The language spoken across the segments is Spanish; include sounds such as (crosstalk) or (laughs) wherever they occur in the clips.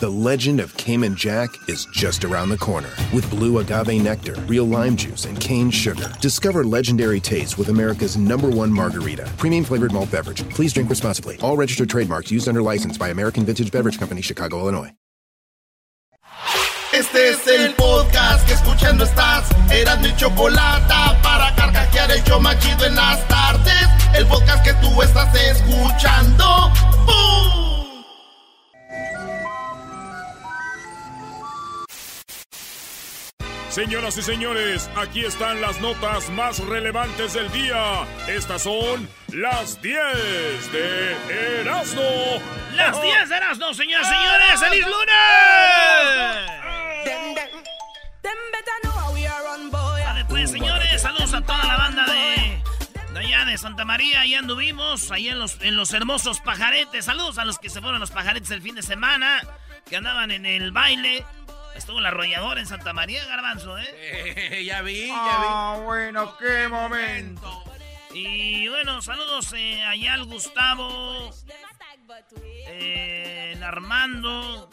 The legend of Cayman Jack is just around the corner. With blue agave nectar, real lime juice, and cane sugar. Discover legendary taste with America's number one margarita. Premium flavored malt beverage. Please drink responsibly. All registered trademarks used under license by American Vintage Beverage Company, Chicago, Illinois. Este es el podcast que escuchando estás. Eran mi chocolate para carcajear el yo machido en las tardes. El podcast que tú estás escuchando. ¡Bum! Señoras y señores, aquí están las notas más relevantes del día. Estas son las 10 de Erasmo. Las 10 de Erasmo, señoras y señores. ¡Feliz lunes! Vale, pues, señores, saludos a toda la banda de, de allá de Santa María. Ahí anduvimos, ahí en los, en los hermosos pajaretes. Saludos a los que se fueron a los pajaretes el fin de semana, que andaban en el baile. Estuvo el arrollador en Santa María, Garbanzo, ¿eh? ya vi, ya vi. Ah, bueno, qué momento. Y bueno, saludos eh, allá al Gustavo, eh, el Armando.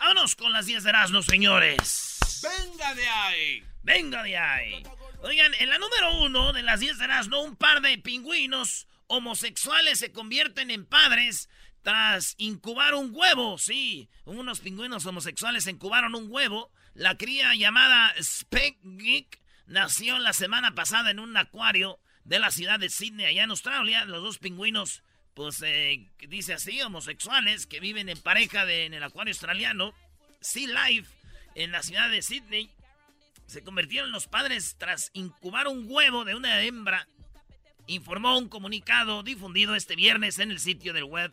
Vámonos con las 10 de Erasmo, señores. ¡Venga de ahí! ¡Venga de ahí! Oigan, en la número uno de las 10 de Erasmo, un par de pingüinos homosexuales se convierten en padres tras incubar un huevo, sí, unos pingüinos homosexuales incubaron un huevo. La cría llamada Speck nació la semana pasada en un acuario de la ciudad de Sydney, allá en Australia. Los dos pingüinos, pues eh, dice así, homosexuales que viven en pareja de, en el acuario australiano, Sea Life, en la ciudad de Sydney. Se convirtieron los padres tras incubar un huevo de una hembra, informó un comunicado difundido este viernes en el sitio del web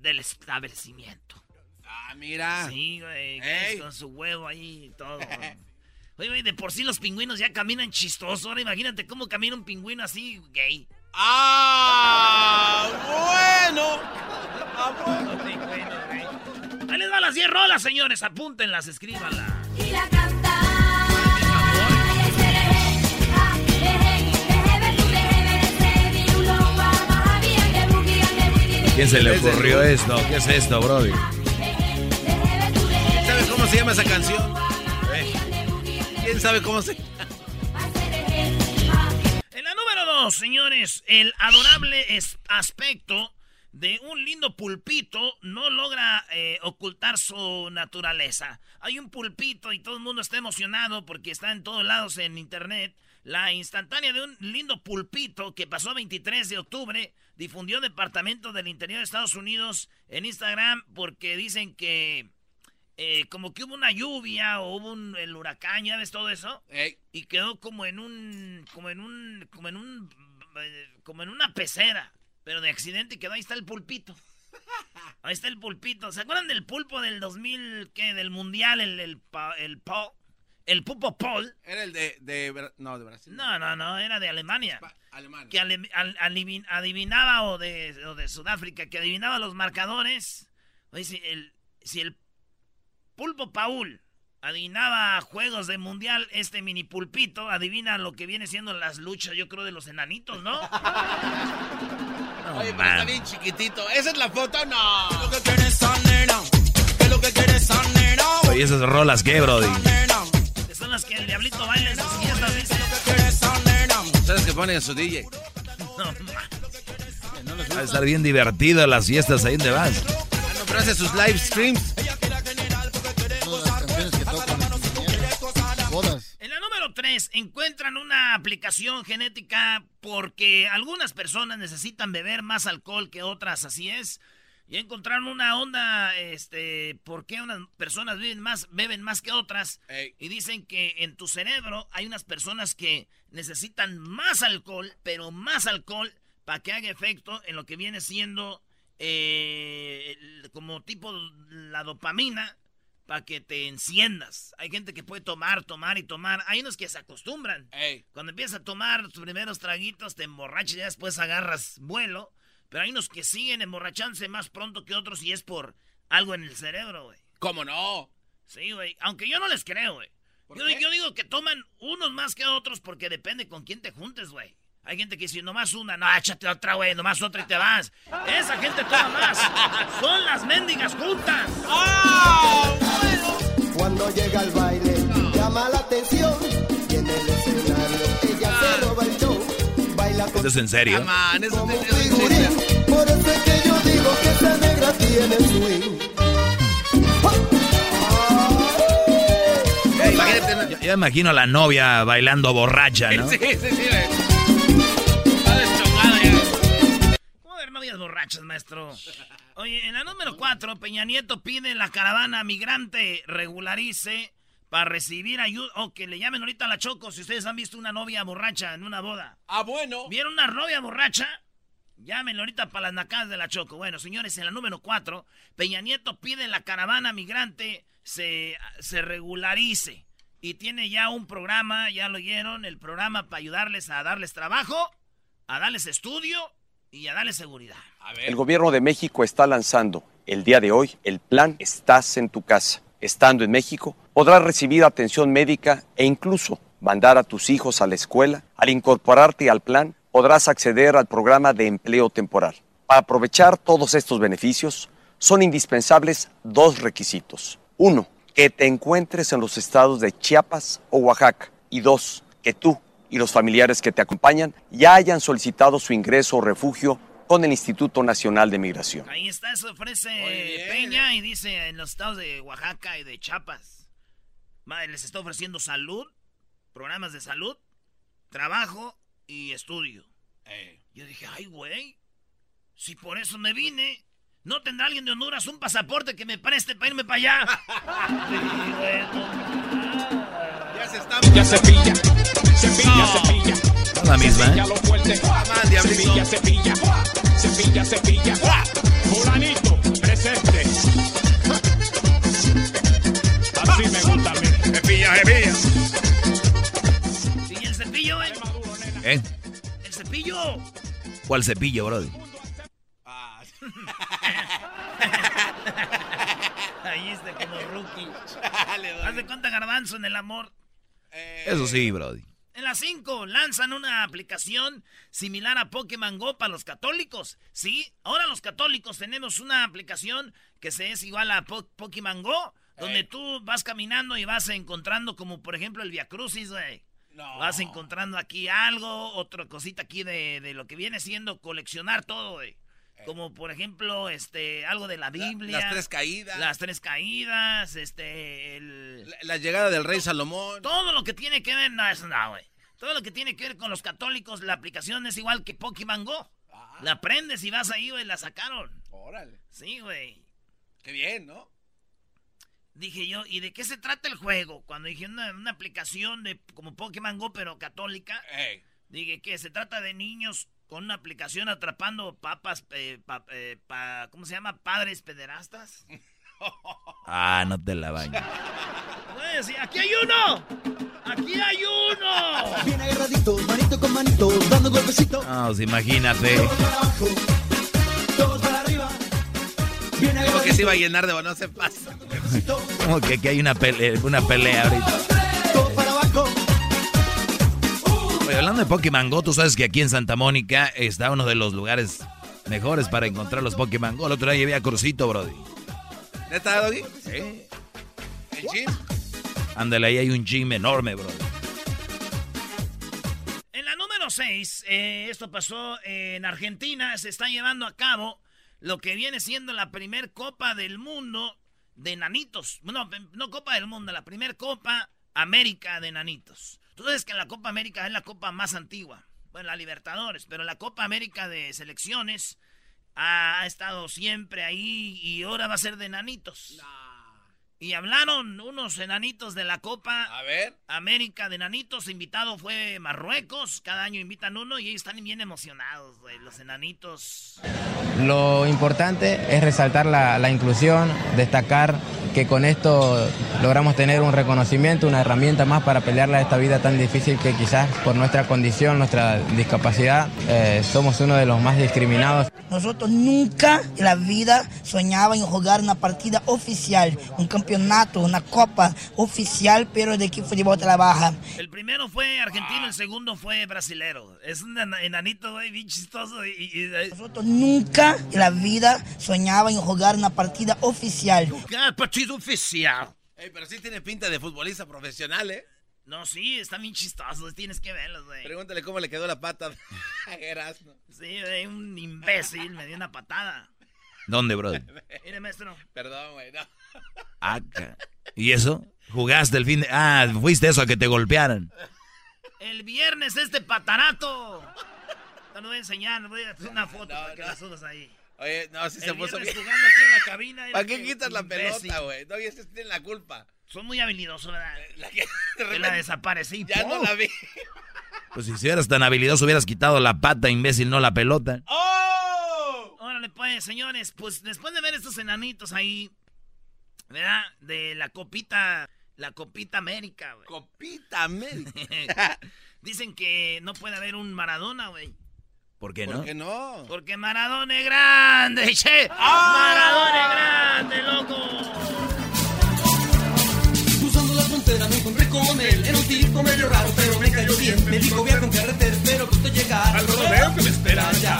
del establecimiento. Ah, mira. Sí, güey, con su huevo ahí y todo. (laughs) Oye, güey, de por sí los pingüinos ya caminan chistosos. Ahora imagínate cómo camina un pingüino así, gay. ¡Ah! ¡Bueno! Ah, bueno. Ahí les va las 10 rolas, señores. Apúntenlas, escríbanlas. Y la canta. ¿Quién se le ocurrió esto? ¿Qué es esto, Brody? ¿Sabes cómo se llama esa canción? Eh, ¿Quién sabe cómo se En la número dos, señores, el adorable aspecto de un lindo pulpito no logra eh, ocultar su naturaleza. Hay un pulpito y todo el mundo está emocionado porque está en todos lados en internet. La instantánea de un lindo pulpito que pasó 23 de octubre difundió Departamento del Interior de Estados Unidos en Instagram porque dicen que eh, como que hubo una lluvia o hubo un, el huracán, ¿ya ves todo eso? Y quedó como en un, como en un, como en un, eh, como en una pecera, pero de accidente quedó, ahí está el pulpito. Ahí está el pulpito. ¿Se acuerdan del pulpo del 2000, qué, del mundial, el, el, el, po- el pupo Paul? Era el de, no, de Brasil. No, no, no, era de Alemania. Alemania. Que ale- al- alivin- adivinaba, o de, o de Sudáfrica, que adivinaba los marcadores. Oye, si el, si el pulpo Paul adivinaba juegos de mundial, este mini pulpito adivina lo que viene siendo las luchas, yo creo, de los enanitos, ¿no? (laughs) Oye, pero está bien chiquitito. ¿Esa es la foto? No. Oye, esas rolas, ¿qué, Brody? Son las que el diablito baila en sus fiestas, dice. ¿Sabes que ponen su DJ? No, Va a estar bien divertido las fiestas ahí donde vas. Ah, no, pero hace sus live streams. 3, encuentran una aplicación genética porque algunas personas necesitan beber más alcohol que otras, así es. Y encontraron una onda, este, por qué unas personas beben más, beben más que otras. Y dicen que en tu cerebro hay unas personas que necesitan más alcohol, pero más alcohol, para que haga efecto en lo que viene siendo eh, como tipo la dopamina para que te enciendas. Hay gente que puede tomar, tomar y tomar. Hay unos que se acostumbran. Cuando empiezas a tomar tus primeros traguitos, te emborrachas y después agarras vuelo. Pero hay unos que siguen emborrachándose más pronto que otros y es por algo en el cerebro, güey. ¿Cómo no? Sí, güey. Aunque yo no les creo, güey. Yo, yo, digo que toman unos más que otros porque depende con quién te juntes, güey. Hay gente que dice, nomás una, no, échate otra, güey, nomás otra y te vas. Esa gente toma más. Son las mendigas juntas. ¡Oh! Cuando llega al baile, llama la atención. Y en el escenario, ella se roba el show. Baila con... ¿Eso es en serio? Man, eso es figurín. Por eso es que yo digo que esa negra tiene swing. Yo, yo imagino a la novia bailando borracha, ¿no? (laughs) Sí, sí, sí. Novias borrachas, maestro. Oye, en la número 4, Peña Nieto pide la caravana migrante regularice para recibir ayuda. O que le llamen ahorita a la Choco si ustedes han visto una novia borracha en una boda. Ah, bueno. ¿Vieron una novia borracha? Llámenlo ahorita para las nacadas de la Choco. Bueno, señores, en la número 4, Peña Nieto pide la caravana migrante se, se regularice. Y tiene ya un programa, ya lo oyeron, el programa para ayudarles a darles trabajo, a darles estudio y a darle seguridad. El gobierno de México está lanzando el día de hoy el plan Estás en tu casa. Estando en México, podrás recibir atención médica e incluso mandar a tus hijos a la escuela. Al incorporarte al plan, podrás acceder al programa de empleo temporal. Para aprovechar todos estos beneficios, son indispensables dos requisitos. Uno, que te encuentres en los estados de Chiapas o Oaxaca. Y dos, que tú y los familiares que te acompañan ya hayan solicitado su ingreso o refugio con el Instituto Nacional de Migración. Ahí está, eso ofrece Peña y dice en los estados de Oaxaca y de Chiapas. Les está ofreciendo salud, programas de salud, trabajo y estudio. Yo dije, ay, güey, si por eso me vine, ¿no tendrá alguien de Honduras un pasaporte que me preste para irme para allá? (laughs) ya se. Ya se pilla. Cepilla, cepilla. La misma, ¿eh? Cepilla lo fuerte. Cepilla, cepilla. Cepilla, cepilla. Fulanito, presente. Así me gusta mí. Cepilla, cepilla. ¿Y el cepillo, eh? ¿Eh? ¿El cepillo? ¿Cuál cepillo, brody? Ah. (laughs) Ahí está como rookie. Haz de cuenta garbanzo en el amor. Eso sí, brody. En las 5 lanzan una aplicación similar a Pokémon Go para los católicos. Sí, ahora los católicos tenemos una aplicación que se es igual a Pokémon Go, donde tú vas caminando y vas encontrando como por ejemplo el Via Crucis, güey. No. Vas encontrando aquí algo, otra cosita aquí de, de lo que viene siendo coleccionar todo, güey. Como por ejemplo, este, algo de la Biblia. La, las tres caídas. Las tres caídas, este, el... La, la llegada del rey Salomón. Todo lo que tiene que ver, no, eso no, güey. Todo lo que tiene que ver con los católicos, la aplicación es igual que Pokémon Go. Ah. La prendes y vas ahí, güey, la sacaron. Órale. Sí, güey. Qué bien, ¿no? Dije yo, ¿y de qué se trata el juego? Cuando dije una, una aplicación de como Pokémon Go, pero católica. Hey. Dije que se trata de niños con una aplicación atrapando papas, eh, pa, eh, pa, ¿cómo se llama? Padres pederastas. (laughs) Ah, no te la bañes. Pues, aquí hay uno. Aquí hay uno. Bien agarradito, manito con manito, dando golpecito. No, pues imagínate. Todos para abajo, todos para arriba. Bien Como que se iba a llenar de no se pasa. Como que aquí hay una pelea, una pelea ahorita. Oye, hablando de Pokémon Go, tú sabes que aquí en Santa Mónica está uno de los lugares mejores para encontrar los Pokémon Go. El otro día llevé a Crucito, Brody. ¿Neta, Doggy? Sí. ¿El gym? Ándale, ahí hay un gym enorme, Brody. En la número 6, esto pasó en Argentina, se está llevando a cabo lo que viene siendo la primer Copa del Mundo de Nanitos. No, no Copa del Mundo, la primer Copa América de Nanitos. Tú sabes que la Copa América es la copa más antigua. Bueno, la Libertadores, pero la Copa América de selecciones ha estado siempre ahí y ahora va a ser de Nanitos. Y hablaron unos enanitos de la Copa. A ver. América de enanitos. Invitado fue Marruecos. Cada año invitan uno y ellos están bien emocionados. Los enanitos. Lo importante es resaltar la, la inclusión, destacar que con esto logramos tener un reconocimiento, una herramienta más para pelearla esta vida tan difícil que quizás por nuestra condición, nuestra discapacidad, eh, somos uno de los más discriminados. Nosotros nunca en la vida soñábamos en jugar una partida oficial, un campeonato, una copa oficial, pero de equipo de bota la baja. El primero fue argentino, el segundo fue brasilero. Es un enanito, güey, bien chistoso. Y, y, y... Nosotros nunca en la vida soñábamos en jugar una partida oficial. Jugar partido oficial. Ey, pero sí tiene pinta de futbolista profesional, ¿eh? No, sí, están bien chistosos, tienes que verlos, güey. Pregúntale cómo le quedó la pata (laughs) a Erasmo. Sí, güey, un imbécil me dio una patada. ¿Dónde, brother? (laughs) Mire, maestro. Perdón, güey, no. Ah, ¿Y eso? ¿Jugaste el fin de...? Ah, fuiste eso a que te golpearan. El viernes este patarato. Te lo voy a enseñar, voy a hacer una foto no, para que no. la subas ahí. Oye, no, si el se puso bien. jugando aquí en la cabina. ¿Para qué quitas la pelota, güey? No, y ese tiene la culpa. Son muy habilidosos, ¿verdad? La que de repente, la desaparecí. Ya no la vi. Pues si eras tan habilidoso hubieras quitado la pata, imbécil, no la pelota. ¡Oh! Órale, pues, señores, pues después de ver estos enanitos ahí, ¿verdad? De la copita, la copita América, güey. Copita América. (laughs) Dicen que no puede haber un Maradona, güey. ¿Por qué no? ¿Por qué no? Porque Maradona es grande, (laughs) che. ¡Ah! Maradona es grande, loco. Cruzando la frontera me encontré con él. Era un tipo medio raro, pero me cayó bien. Me dijo, voy con carretera, espero que usted llegar. Al rodeo que me espera allá.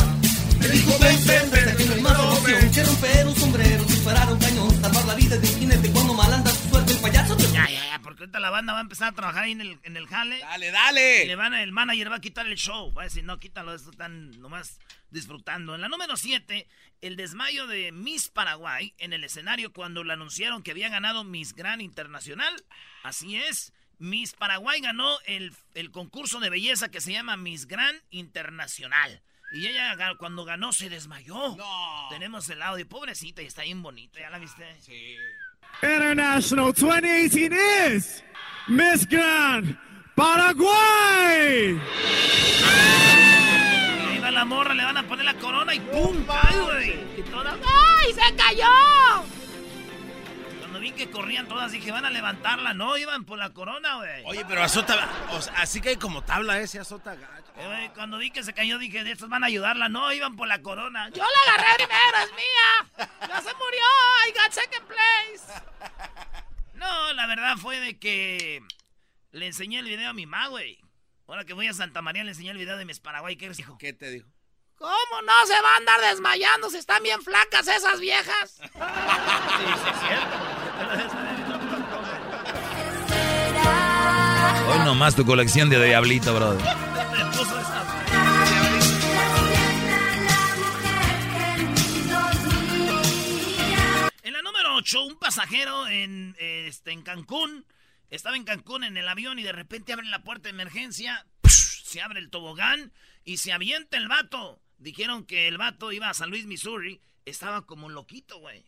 Me dijo, ven, ven, ven, más un sombrero, disparar un cañón, salvar la vida de un jinete cuando mal anda su suerte el payaso. Ya, ya, ya, porque ahorita la banda va a empezar a trabajar ahí en el, en el jale. Dale, dale. Y le van, el manager va a quitar el show. Va a decir, no, quítalo, esto están nomás disfrutando. En la número 7, el desmayo de Miss Paraguay en el escenario cuando le anunciaron que había ganado Miss Gran Internacional. Así es. Miss Paraguay ganó el, el concurso de belleza que se llama Miss Gran Internacional. Y ella cuando ganó se desmayó. No. Tenemos el audio. Pobrecita, y está bien bonita. ¿Ya la viste? Sí. International 2018 is Miss Grand Paraguay. Ahí va la morra, le van a poner la corona y ¡pum! ¡ay, se cayó! Vi que corrían todas, dije, van a levantarla. No, iban por la corona, güey. Oye, pero azota, o sea, así que hay como tabla ese azota gacho. Eh, cuando vi que se cayó, dije, de estos van a ayudarla. No, iban por la corona. Yo la agarré primero, es mía. Ya se murió. I got second place. No, la verdad fue de que le enseñé el video a mi mamá, güey. Ahora que voy a Santa María, le enseñé el video de mis Paraguay. ¿Qué dijo? ¿Qué te dijo? ¿Cómo no se va a andar desmayando si están bien flacas esas viejas? (laughs) sí, sí, es cierto. Hoy nomás tu colección de Diablito, brother. En la número 8, un pasajero en, este, en Cancún. Estaba en Cancún en el avión y de repente abren la puerta de emergencia. Se abre el tobogán y se avienta el vato. Dijeron que el vato iba a San Luis, Missouri. Estaba como loquito, güey.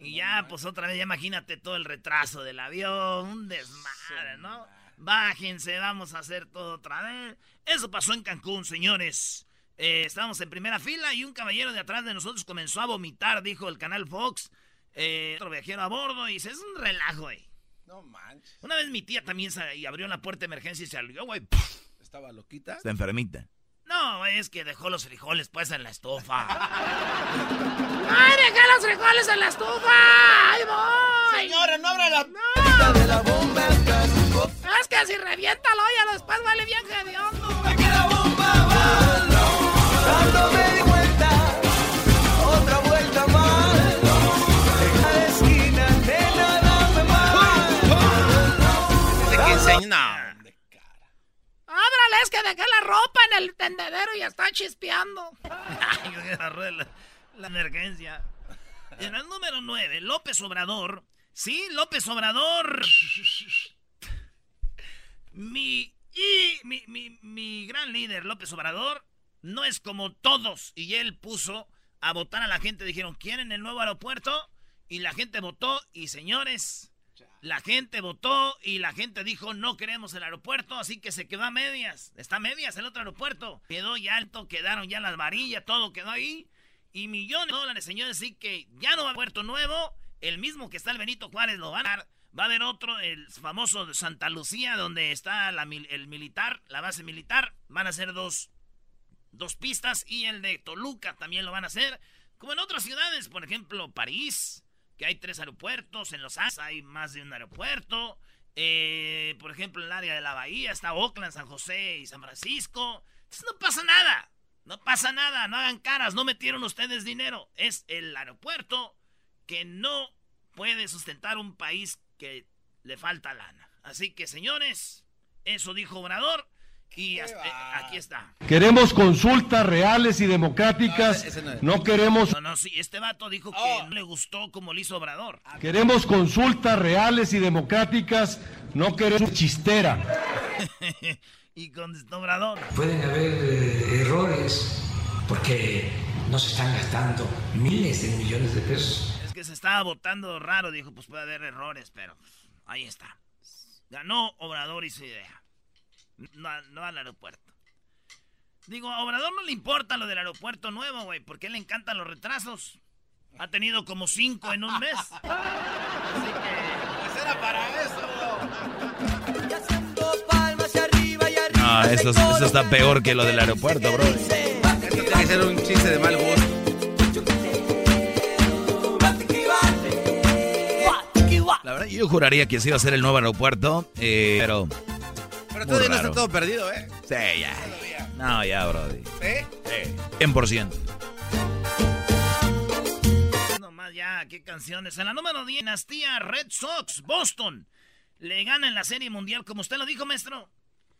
Y ya, pues otra vez, ya imagínate todo el retraso del avión. Un desmadre, ¿no? Bájense, vamos a hacer todo otra vez. Eso pasó en Cancún, señores. Eh, estábamos en primera fila y un caballero de atrás de nosotros comenzó a vomitar, dijo el canal Fox. Eh, otro viajero a bordo y dice, es un relajo, güey. No manches. Una vez mi tía también se, y abrió la puerta de emergencia y salió, güey. ¿Estaba loquita? Está enfermita. No, es que dejó los frijoles pues en la estufa. (laughs) ¡Ay, dejé los frijoles en la estufa! ¡Ahí voy! Señora, no abra la... ¡No! De la bomba es que si revienta el hoyo después vale bien hediondo. ¡Que la bomba va! Cuando me di vuelta, otra vuelta más. En esquina más. Es que dejé la ropa en el tendedero y está chispeando. Ay, la, la emergencia. En el número 9, López Obrador. Sí, López Obrador. Mi, y, mi, mi, mi gran líder, López Obrador, no es como todos. Y él puso a votar a la gente. Dijeron, ¿quieren el nuevo aeropuerto? Y la gente votó. Y señores, La gente votó y la gente dijo no queremos el aeropuerto, así que se quedó a medias. Está a medias el otro aeropuerto. Quedó ya alto, quedaron ya las varillas, todo quedó ahí. Y millones de dólares, señores, así que ya no va a puerto nuevo. El mismo que está el Benito Juárez lo van a dar. Va a haber otro, el famoso de Santa Lucía, donde está el militar, la base militar. Van a ser dos, dos pistas. Y el de Toluca también lo van a hacer. Como en otras ciudades, por ejemplo, París, que hay tres aeropuertos. En Los Ángeles hay más de un aeropuerto. Eh, por ejemplo, en el área de la Bahía está Oakland, San José y San Francisco. Entonces no pasa nada. No pasa nada. No hagan caras. No metieron ustedes dinero. Es el aeropuerto que no puede sustentar un país que le falta lana. Así que, señores, eso dijo Obrador. Eh, aquí está. Queremos consultas reales y democráticas. No queremos, No, no, sí, este vato dijo que no le gustó como lo hizo Obrador. queremos consultas reales y democráticas. No queremos chistera. (laughs) y contestó Obrador. Pueden haber eh, errores porque no se están gastando miles de millones de pesos. Es que se estaba votando raro, dijo, pues puede haber errores, pero ahí está. Ganó Obrador y su idea. No, no al aeropuerto. Digo, a Obrador no le importa lo del aeropuerto nuevo, güey, porque le encantan los retrasos. Ha tenido como cinco en un mes. (laughs) Así que... Pues era para eso. Palmas y arriba y arriba. No, eso, eso está peor que lo del aeropuerto, bro. Esto tiene que ser un chiste de mal gusto. La verdad, yo juraría que sí iba a ser el nuevo aeropuerto, eh, pero... Pero muy todavía no está todo perdido, ¿eh? Sí, ya. No, ya, brody. ¿Eh? Sí. 100%. Nomás ya, qué canciones. En la número 10, Dinastía Red Sox, Boston. Le gana en la Serie Mundial, como usted lo dijo, maestro.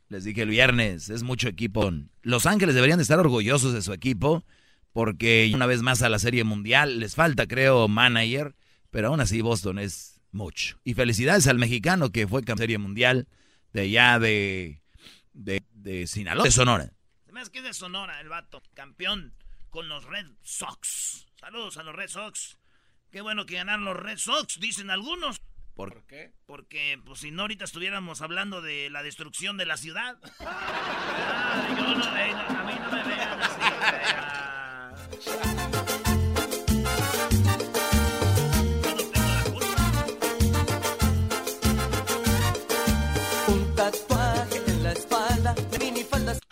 Les dije el viernes, es mucho equipo. Los Ángeles deberían de estar orgullosos de su equipo, porque una vez más a la Serie Mundial les falta, creo, manager, pero aún así Boston es mucho. Y felicidades al mexicano que fue campeón de Serie Mundial de allá de, de, de Sinaloa, de Sonora. Se me hace que es de Sonora el vato, campeón con los Red Sox. Saludos a los Red Sox. Qué bueno que ganaron los Red Sox, dicen algunos. ¿Por, qué? Porque, pues, si no, ahorita estuviéramos hablando de la destrucción de la ciudad. (laughs) Ah, yo no, eh, no, a mí no me vean así.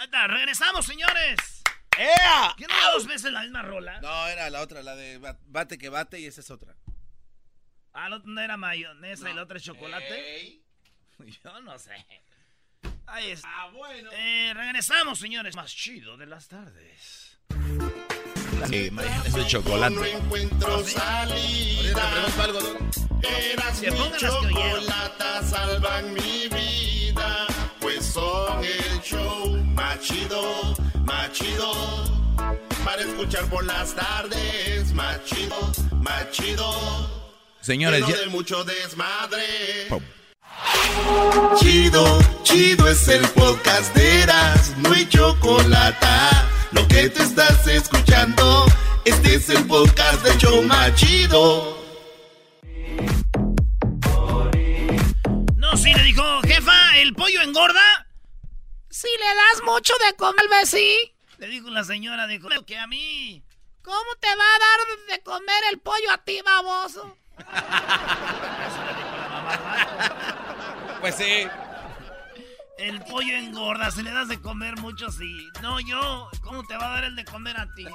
Ahí está, regresamos, señores. ¡Ea! ¿Qué no dos veces la misma rola? No, era la otra, la de ba- bate que bate y esa es otra. Ah, la otra no era mayonesa y la otra es chocolate. (laughs) Yo no sé. Ahí está. Ah, bueno. Eh, regresamos, señores. Más chido de las tardes. Sí, mayonesa de chocolate. encuentro salida. Eras mi chocolata, salvan mi vida. Son el show más chido, más chido. Para escuchar por las tardes, más chido, más chido. Señores, Lleno ya- de mucho desmadre. Pum. Chido, chido es el podcast de Eras, no hay chocolate. Lo que te estás escuchando, este es el podcast de Choma Chido. No, sí, le dijo, jefa, ¿el pollo engorda? Si le das mucho de comer, sí. Le dijo la señora, dijo, que a mí. ¿Cómo te va a dar de comer el pollo a ti, baboso? (laughs) Pues sí. El pollo engorda, si le das de comer mucho, sí. No, yo, ¿cómo te va a dar el de comer a ti?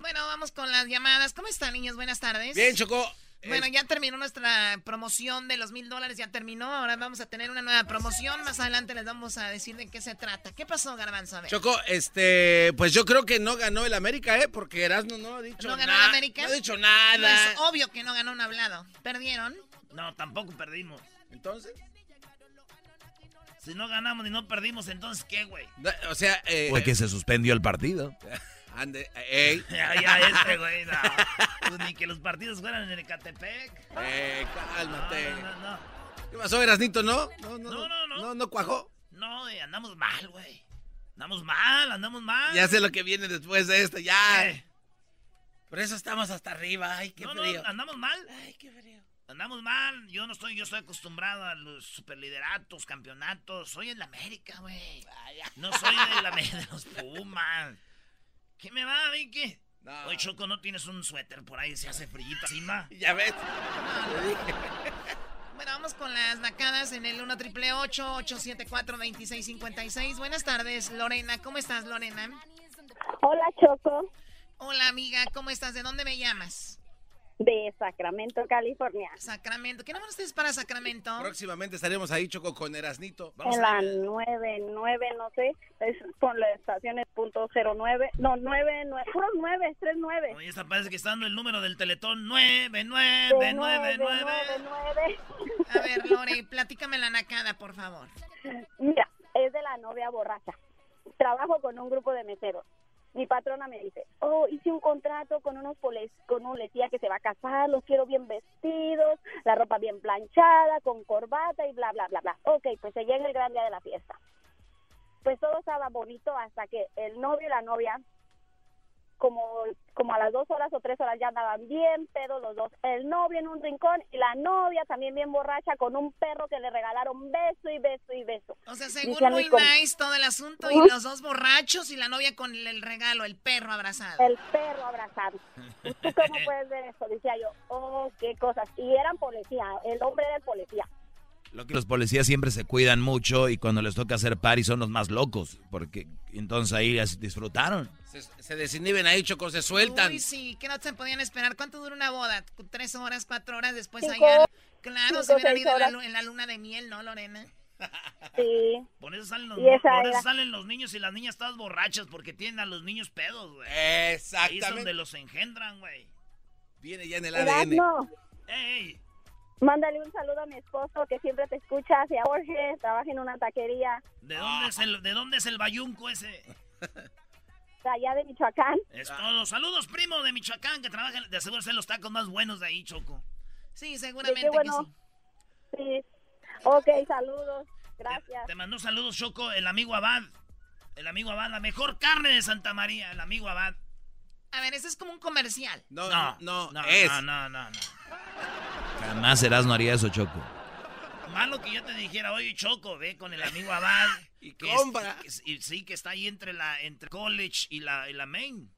Bueno, vamos con las llamadas. ¿Cómo están, niños? Buenas tardes. Bien, Choco. Bueno, ya terminó nuestra promoción de los mil dólares, ya terminó. Ahora vamos a tener una nueva promoción. Más adelante les vamos a decir de qué se trata. ¿Qué pasó, Garbanzo? A ver. Choco, este, pues yo creo que no ganó el América, ¿eh? Porque Erasmo no ha dicho ¿No ganó nada. el América? No ha dicho nada. No, es obvio que no ganó un hablado. ¿Perdieron? No, tampoco perdimos. Entonces. Si no ganamos ni no perdimos, entonces ¿qué, güey? O sea, eh, Fue que se suspendió el partido. (laughs) ande, ey. (laughs) Ya, ya, este, güey, no. Pues ni que los partidos fueran en Ecatepec. Eh, cálmate. No, no, no. ¿Qué pasó, Erasnito? ¿No? No, no, No, no, no. No, no cuajó. No, eh, andamos mal, güey. Andamos mal, andamos mal. Ya sé lo que viene después de esto, ya. Eh. Por eso estamos hasta arriba. Ay, qué No, no, frío. andamos mal. Ay, qué frío. Andamos mal, yo no estoy, yo estoy acostumbrado a los superlideratos, campeonatos. Soy en la América, güey. No soy de, la, de los Pumas. ¿Qué me va, Vicky? No. Oye, Choco, ¿no tienes un suéter por ahí? Se hace frillito encima. (laughs) Ya ves. Bueno, vamos con las nacadas en el 1 triple 874 2656 Buenas tardes, Lorena. ¿Cómo estás, Lorena? Hola, Choco. Hola, amiga. ¿Cómo estás? ¿De dónde me llamas? De Sacramento, California. Sacramento. ¿Qué número es para Sacramento? Próximamente estaremos ahí, Choco, con Erasnito. Vamos en la 99, no sé. Es con las estaciones punto 09. No, 99. Puro 9, 39. Oye, esta parece que está dando el número del teletón. 9999. A ver, Lore, platícame la nacada, por favor. Mira, es de la novia borracha. Trabajo con un grupo de meseros mi patrona me dice, oh, hice un contrato con unos con un policía que se va a casar, los quiero bien vestidos, la ropa bien planchada, con corbata y bla, bla, bla, bla. Ok, pues se llega el gran día de la fiesta. Pues todo estaba bonito hasta que el novio y la novia como, como a las dos horas o tres horas ya andaban bien pero los dos. El novio en un rincón y la novia también bien borracha con un perro que le regalaron beso y beso y beso. O sea, según muy nice todo el asunto y los dos borrachos y la novia con el regalo, el perro abrazado. El perro abrazado. ¿Y tú cómo puedes ver eso? Decía yo, oh, qué cosas. Y eran policía, el hombre era el policía. Lo que los policías siempre se cuidan mucho y cuando les toca hacer party son los más locos, porque entonces ahí disfrutaron. Se, se desinhiben ahí, Choco, se sueltan. Uy, sí, que no se podían esperar. ¿Cuánto dura una boda? ¿Tres horas, cuatro horas? Después allá... Claro, se hubieran ido en la, luna de miel, ¿no, Lorena? Sí. (laughs) Por eso salen los, por eso salen los niños y las niñas todas borrachas, porque tienen a los niños pedos, güey. Exactamente. Ahí es donde los engendran, güey. Viene ya en el ADN. ¡Ey! Mándale un saludo a mi esposo que siempre te escucha, hacia Jorge, trabaja en una taquería. ¿De dónde, es el, ¿de dónde es el bayunco ese? De allá de Michoacán. Es todo. Saludos, primo de Michoacán, que trabaja, de seguro ser los tacos más buenos de ahí, Choco. Sí, seguramente bueno. que sí. Sí. Ok, saludos. Gracias. Te, te mandó saludos, Choco, el amigo Abad. El amigo Abad, la mejor carne de Santa María, el amigo Abad. A ver, ese es como un comercial. No, no, no, no, es. no, no, no, no. Jamás serás no haría eso, Choco. Malo que yo te dijera, oye, Choco, ve con el amigo Abad. (laughs) y compra. y sí, que está ahí entre la entre college y la, y la main.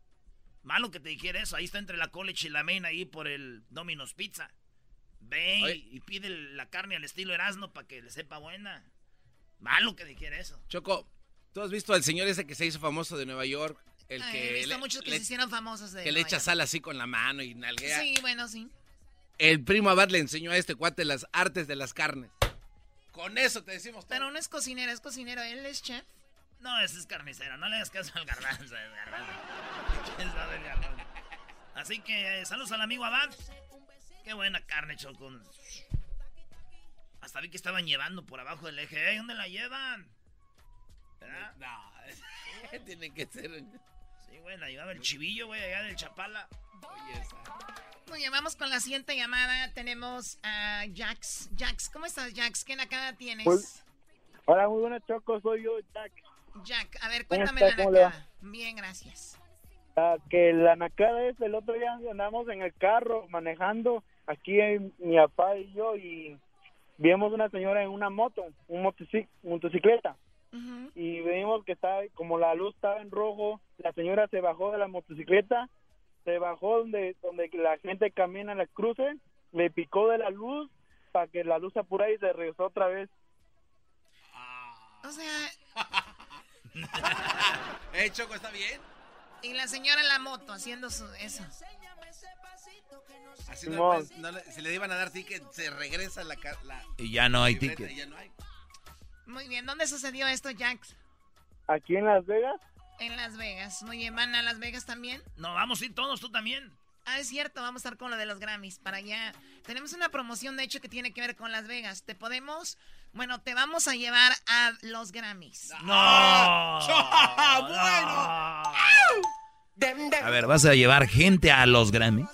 Malo que te dijera eso. Ahí está entre la college y la main, ahí por el Domino's Pizza. Ve y, y pide la carne al estilo Erasmo para que le sepa buena. Malo que dijera eso. Choco, ¿tú has visto al señor ese que se hizo famoso de Nueva York? El Ay, que he visto le- muchos que le- se hicieron famosos de que le Nueva echa sal así con la mano y nalguea. Sí, bueno, sí. El primo Abad le enseñó a este cuate las artes de las carnes. Con eso te decimos todo. Pero no es cocinero, es cocinero. Él es chef. No, ese es carnicero. No le hagas caso al garbanzo. es (laughs) garbanzo. ¿Quién sabe el garbanzo? Así que eh, saludos al amigo Abad. Qué buena carne, Choco. Hasta vi que estaban llevando por abajo del eje. ¿Dónde la llevan? ¿Verdad? No, (laughs) tiene que ser. Güey, la llevaba el chivillo, güey, allá del Chapala. Oye. Muy bien, vamos con la siguiente llamada. Tenemos a Jax. Jax, ¿cómo estás, Jax? ¿Qué nacada tienes? Pues- Hola, muy buenas, Choco. Soy yo, Jack. Jack, a ver, ¿Cómo cuéntame está? la nacada. Bien, gracias. Ah, que la nacada es el otro día andamos en el carro manejando aquí en- mi papá y yo y vimos una señora en una moto, un motoci- motocicleta y vimos que estaba como la luz estaba en rojo, la señora se bajó de la motocicleta, se bajó donde donde la gente camina en las cruces, le picó de la luz para que la luz se apurara y se regresó otra vez. O sea, (laughs) ¿Eh, Choco, está bien? y la señora en la moto haciendo su, eso. Así no, no le- si le iban a dar ticket, se regresa la... la Y ya no hay ticket. y ya no hay. Muy bien, ¿dónde sucedió esto, Jax? Aquí en Las Vegas. En Las Vegas. Muy bien, ¿van a Las Vegas también? No, vamos a ir todos, tú también. Ah, es cierto, vamos a estar con lo de los Grammys para allá. Tenemos una promoción, de hecho, que tiene que ver con Las Vegas. Te podemos, bueno, te vamos a llevar a los Grammys. No. (laughs) A ver, ¿vas a llevar gente a los Grammys?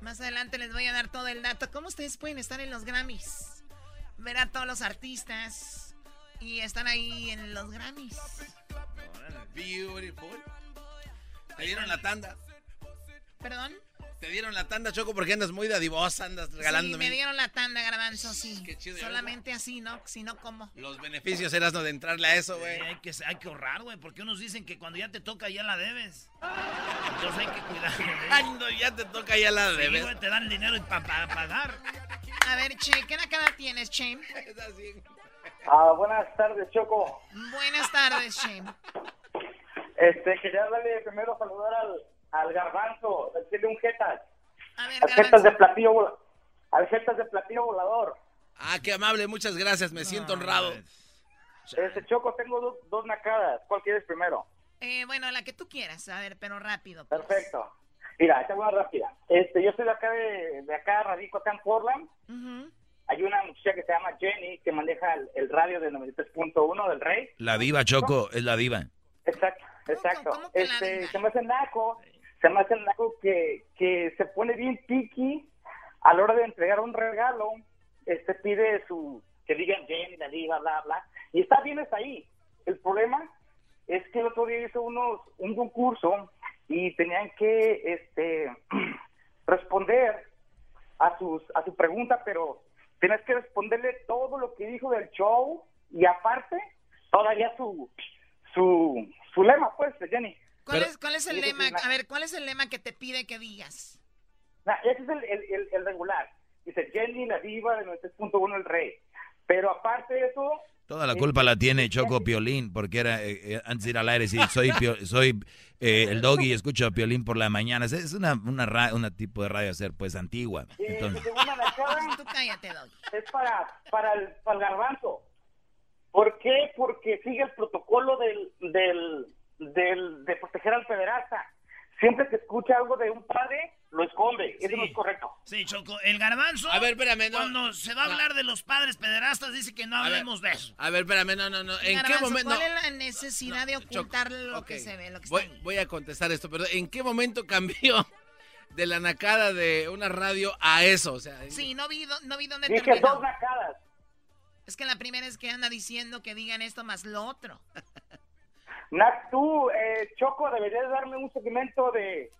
Más adelante les voy a dar todo el dato. ¿Cómo ustedes pueden estar en los Grammys? Ver a todos los artistas y estar ahí en los Grammys. Beautiful. Te dieron la tanda. ¿Perdón? Te dieron la tanda, Choco, porque andas muy dadivosa, andas Sí, regalándome. me dieron la tanda, garbanzo, sí. Qué chido, ya Solamente así, ¿no? Si no, ¿cómo? Los beneficios eras no de entrarle a eso, güey. hay, que, hay que ahorrar, güey, porque unos dicen que cuando ya te toca ya la debes. Entonces hay que cuidar. (laughs) Cuando ya te toca ya la Sí, debes. güey, te dan el dinero para pagar. A ver, Che, ¿qué cara tienes, Che? (laughs) Ah, buenas tardes, Choco. Buenas tardes, Che. Este, quería darle primero saludar al, al garbanzo, decirle un jetas. A ver, Al jetas de platillo, vola- al jetas de platillo volador. Ah, qué amable, muchas gracias, me siento honrado. Este, Choco, tengo dos, dos nacadas. ¿Cuál quieres primero? Eh, bueno, la que tú quieras, a ver, pero rápido. Perfecto. Mira, esta es una rápida. Este, yo soy de acá, de, de acá, radico acá en Portland. Ujú. Hay una muchacha que se llama Jenny que maneja el, el radio de 93.1 del Rey. La diva, Choco, es la diva. Exacto, exacto. Este, se me hace naco, se me hace naco que, que se pone bien piqui a la hora de entregar un regalo, este pide su, que digan Jenny, la diva, bla, bla, y está bien, está ahí. El problema es que el otro día hizo unos, un concurso y tenían que, este, (clears throat) responder a sus, a su pregunta, pero tienes que responderle todo lo que dijo del show y aparte todavía su, su, su lema, pues, de Jenny. ¿Cuál, es, ¿Cuál es el lema? A ver, ¿cuál es el lema que te pide que digas? Nah, ese es el, el, el- el regular. Dice Jenny, la diva de 93.1 el rey. Pero aparte de eso, Toda la culpa la tiene Choco Piolín, porque era eh, eh, antes de ir al aire, sí, soy, Pio- (laughs) soy eh, el doggy y escucho a Piolín por la mañana. Es- Es una, una, ra- una tipo de radio hacer, pues, antigua. Entonces, (laughs) Tú cállate, Doggy. es para, para, el, para el garbanzo. ¿Por qué? Porque sigue el protocolo del, del, del, de proteger al pederasta. Siempre que escucha algo de un padre, lo esconde. Eso no es correcto. Sí, Choco, el garbanzo. A ver, espérame, no. Cuando se va a hablar de los padres pederastas, dice que no ver, hablemos de eso. A ver, espérame, no, no, no. ¿En qué momento? ¿Cuál no, es la necesidad de ocultar lo que se ve? Lo que voy, está voy a contestar esto, pero ¿en qué momento cambió de la nacada de una radio a eso? O sea, Sí, no vi, no vi dónde Dije terminó. dos nacadas. Es que la primera es que anda diciendo que digan esto más lo otro. Nac, tú, eh, Choco, deberías darme un segmento de,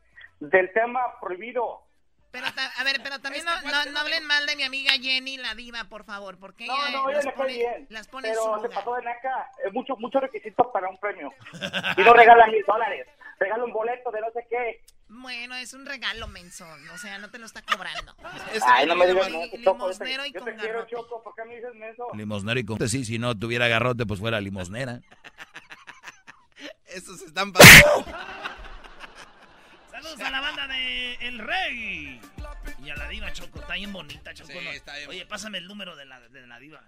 del tema prohibido. Pero, ta- a ver, pero también no, no, no hablen mal de mi amiga Jenny, la diva, por favor, porque No, ella no, ella las le pone, bien. las pone en su pero se pasó de naca. eh, mucho, muchos requisitos para un premio. Y no regala mil dólares. Regala un boleto de no sé qué. Bueno, es un regalo, mensón. O sea, no te lo está cobrando. Ay, no me digas Choco. limosnero y Yo con te quiero, garrote. Choco. ¿Por qué me dices eso? limosnero y con... Sí, si no tuviera garrote, pues fuera limosnera. Esos están pasando. Saludos a la banda de El Rey. Y a la diva Choco, está bien bonita, Choco. Sí, está bien Oye, pásame el número de la, de la diva.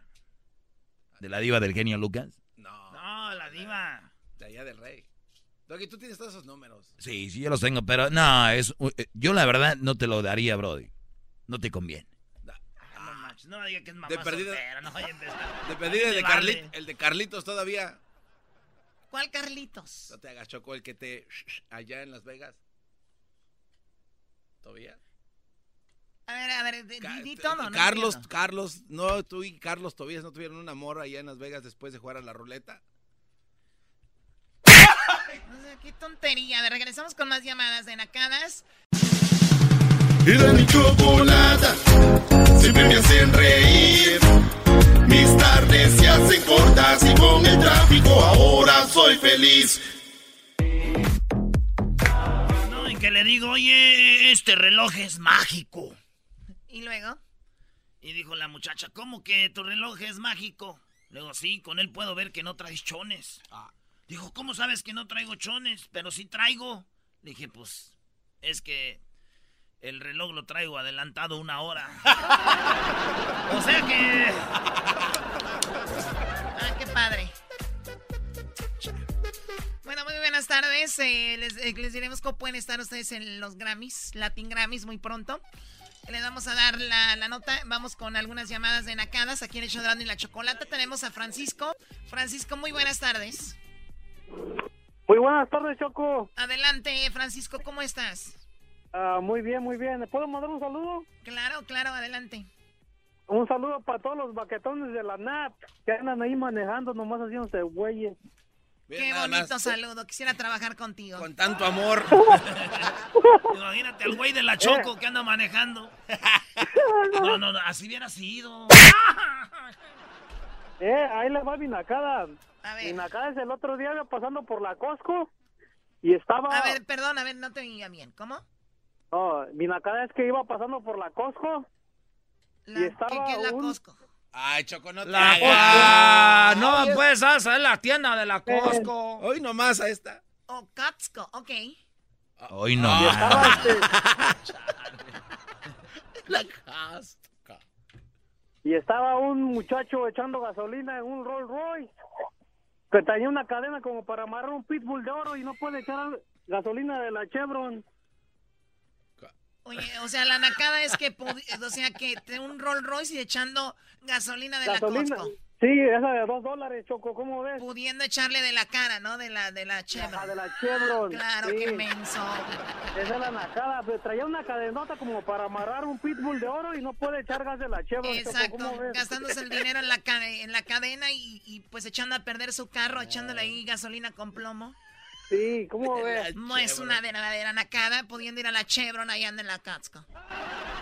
De la diva del genio Lucas. No, No, la diva. de allá del rey. Doggy, tú tienes todos esos números. Sí, sí, yo los tengo, pero no, es, eh, yo la verdad no te lo daría, Brody. No te conviene. Ah, No manches, no diga que es mamá De perdida- soltera, no de De perdida el de, vale. Carlit- el de Carlitos todavía. ¿Cuál Carlitos? No te hagas choco el que te allá en Las Vegas. ¿Todavía? A ver, a ver, di, di- Te- todo, ¿no? Carlos, entiendo. Carlos, no, tú y Carlos Tobías no tuvieron un amor allá en Las Vegas después de jugar a la ruleta. O sea, qué tontería. A ver, regresamos con más llamadas de nacadas. Era mi chocolata, siempre me hacen reír. Mis tardes se hacen cortas y con el tráfico ahora soy feliz. No, y que le digo, oye, este reloj es mágico. ¿Y luego? Y dijo la muchacha, ¿cómo que tu reloj es mágico? Le digo, sí, con él puedo ver que no traes chones. Dijo, ¿cómo sabes que no traigo chones? Pero sí traigo. Le dije, pues, es que el reloj lo traigo adelantado una hora. (laughs) o sea que... Padre. Bueno, muy buenas tardes. Eh, les, eh, les diremos cómo pueden estar ustedes en los Grammys, Latin Grammys, muy pronto. Les vamos a dar la, la nota. Vamos con algunas llamadas de nacadas. Aquí en el y la Chocolata tenemos a Francisco. Francisco, muy buenas tardes. Muy buenas tardes, Choco. Adelante, Francisco, ¿cómo estás? Ah, muy bien, muy bien. ¿Le puedo mandar un saludo? Claro, claro, adelante. Un saludo para todos los baquetones de la NAP que andan ahí manejando, nomás haciéndose güeyes. Qué nada bonito más. saludo. Quisiera trabajar contigo. Con tanto amor. (laughs) Imagínate al güey de la Choco que anda manejando. (laughs) No, no, no, así hubiera sido. (laughs) Eh, ahí le va mi nacada. Mi nacada es el otro día iba pasando por la Costco y estaba... A ver, perdón, a ver, no te oía bien. ¿Cómo? No, mi nacada es que iba pasando por la Costco La- y estaba ¿qué- qué es la un... Costco? Ay, Choco, no te La hagas. Ah, no, pues, esa es la tienda de la Costco. Hoy nomás a esta. Oh, Costco, ok. Hoy no. Y estaba, (laughs) este, (laughs) La Costco. y estaba un muchacho echando gasolina en un Rolls Royce que tenía una cadena como para amarrar un pitbull de oro y no puede echar gasolina de la Chevron. Oye, o sea, la nacada es que, pudi- o sea, que un Rolls Royce y echando gasolina de Gasolina, la Costco. sí, esa de dos dólares, Choco, ¿cómo ves? Pudiendo echarle de la cara, ¿no? De la, de la Chevron. de la Chevron. Claro, sí. qué menso. Esa es la nacada, pero traía una cadenota como para amarrar un pitbull de oro y no puede echar gas de la Chevron. Exacto, gastándose el dinero en la, en la cadena y, y, pues echando a perder su carro, echándole ahí gasolina con plomo. Sí, ¿cómo (laughs) ves? No es una verdadera nacada, pudiendo ir a la Chevron allá en la Costco.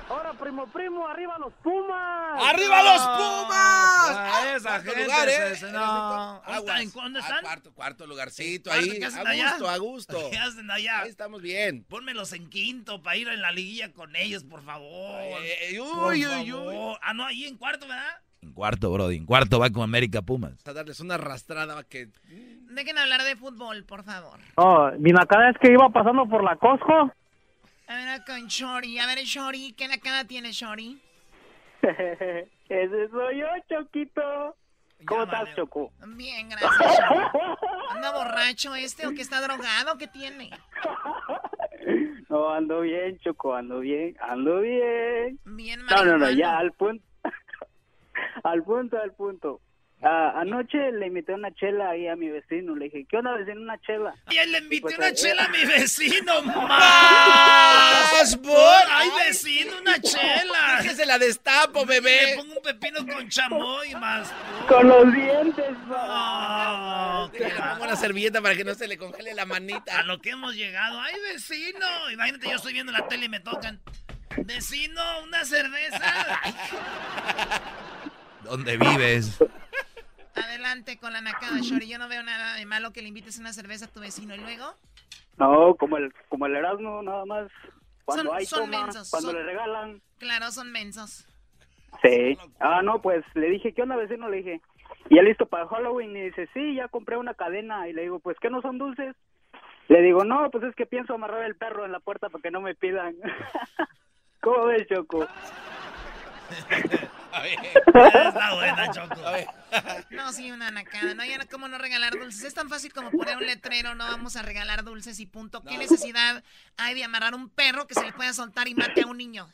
Ahora, primo, primo, arriba los Pumas. ¡Arriba los Pumas! Ah, esa Cuarto gente lugar, ¿eh? se- Erasito. no. Aguas. ¿En dónde Ah, están? cuarto, cuarto lugarcito Cuarto, ahí. ¿qué hacen A allá? gusto, a gusto. (laughs) ¿Qué hacen allá? Ahí estamos bien. Pónmelos en quinto para ir en la liguilla con ellos, por favor. Ay, Por uy, uy, uy. Ah, no, ahí en cuarto, ¿verdad? En cuarto, Brody. En cuarto va con América Pumas. A darles una arrastrada que... Dejen hablar de fútbol, por favor. No, mi nacada es que iba pasando por la Costco. A ver, con Shori. A ver, Shori, ¿qué nacada tiene Shori? (laughs) Ese soy yo, Choquito. ¿Cómo estás, Choco? Bien, gracias. ¿Anda borracho este o que está drogado? ¿Qué tiene? (laughs) No, ando bien, Choco, ando bien, ando bien. Bien, No, no, no, ya, (laughs) al punto. al punto, al punto. Ah, anoche le invité una chela ahí a mi vecino. Le dije, ¿qué onda, vecino? Una chela. Y él le invité pues, una eh, chela a mi vecino, (laughs) más. ¡Ay, vecino, una chela! (laughs) Que se la destapo, bebé. Le pongo un pepino con chamoy, más. Con los dientes, Oh, Le pongo una servilleta para que no se le congele la manita. A lo que hemos llegado. ¡Ay, vecino! Imagínate, yo estoy viendo la tele y me tocan. Vecino, una cerveza. (laughs) ¿Dónde vives? Adelante con la nacada, Shori. Yo no veo nada de malo que le invites una cerveza a tu vecino. ¿Y luego? No, como el, como el Erasmo, nada más. Cuando Son- hay son toma, mensos, cuando son- le regalan. Claro, son mensos. Sí. Ah, no, pues le dije, ¿qué onda, vecino? Le dije, ¿ya listo para Halloween? Y dice, sí, ya compré una cadena. Y le digo, pues, ¿qué no son dulces? Le digo, no, pues es que pienso amarrar el perro en la puerta para que no me pidan. (laughs) ¿Cómo ves, Choco? Está buena, Choco. No, sí, una nacada. No, ya no, ¿cómo no regalar dulces? Es tan fácil como poner un letrero, no vamos a regalar dulces y punto. ¿Qué necesidad hay de amarrar un perro que se le pueda soltar y mate a un niño?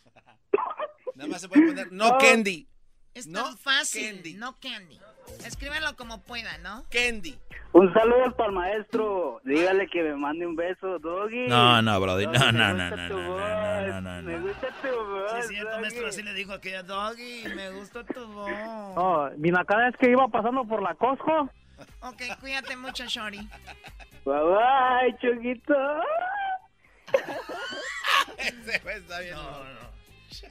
Nada más se puede poner no candy. Es No tan fácil. candy. No candy. Escríbanlo como puedan, ¿no? Candy. Un saludo para el maestro. Dígale que me mande un beso, Doggy. No, no, Brody. Doggy, No, me no, no, gusta no, tu no, no, voz, no, no, no, Me no. gusta tu voz, Sí, es cierto, Doggy. maestro, así le dijo aquella doggy. Me gusta tu voz. No, mi nacada es que iba pasando por la Costco. Ok, cuídate mucho, Shori. Bye bye, Choquito. (laughs) (laughs) Ese está bien.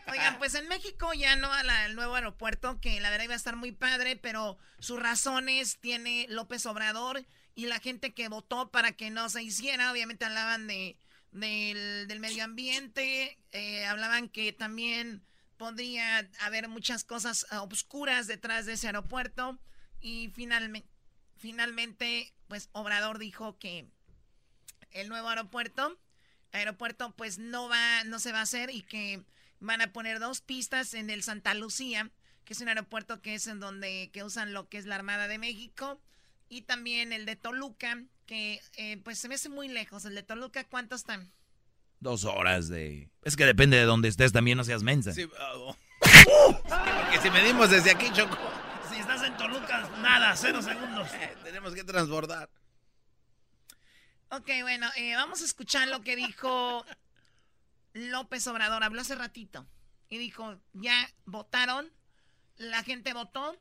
Oigan, pues en México ya no al nuevo aeropuerto, que la verdad iba a estar muy padre, pero sus razones tiene López Obrador y la gente que votó para que no se hiciera. Obviamente hablaban de del, medio ambiente, eh, hablaban que también podría haber muchas cosas obscuras detrás de ese aeropuerto y finalmente, finalmente, pues Obrador dijo que el nuevo aeropuerto, aeropuerto pues no va, no se va a hacer y que van a poner dos pistas en el Santa Lucía, que es un aeropuerto que es en donde que usan lo que es la Armada de México y también el de Toluca, que eh, pues se me hace muy lejos. El de Toluca, ¿cuántos están? Dos horas de... Es que depende de dónde estés también, no seas mensa. Sí, oh. Porque si medimos desde aquí, Choco, Si estás en Toluca, nada, cero segundos. (laughs) tenemos que transbordar. Ok, bueno, eh, vamos a escuchar lo que dijo López Obrador. Habló hace ratito y dijo, ya votaron, la gente votó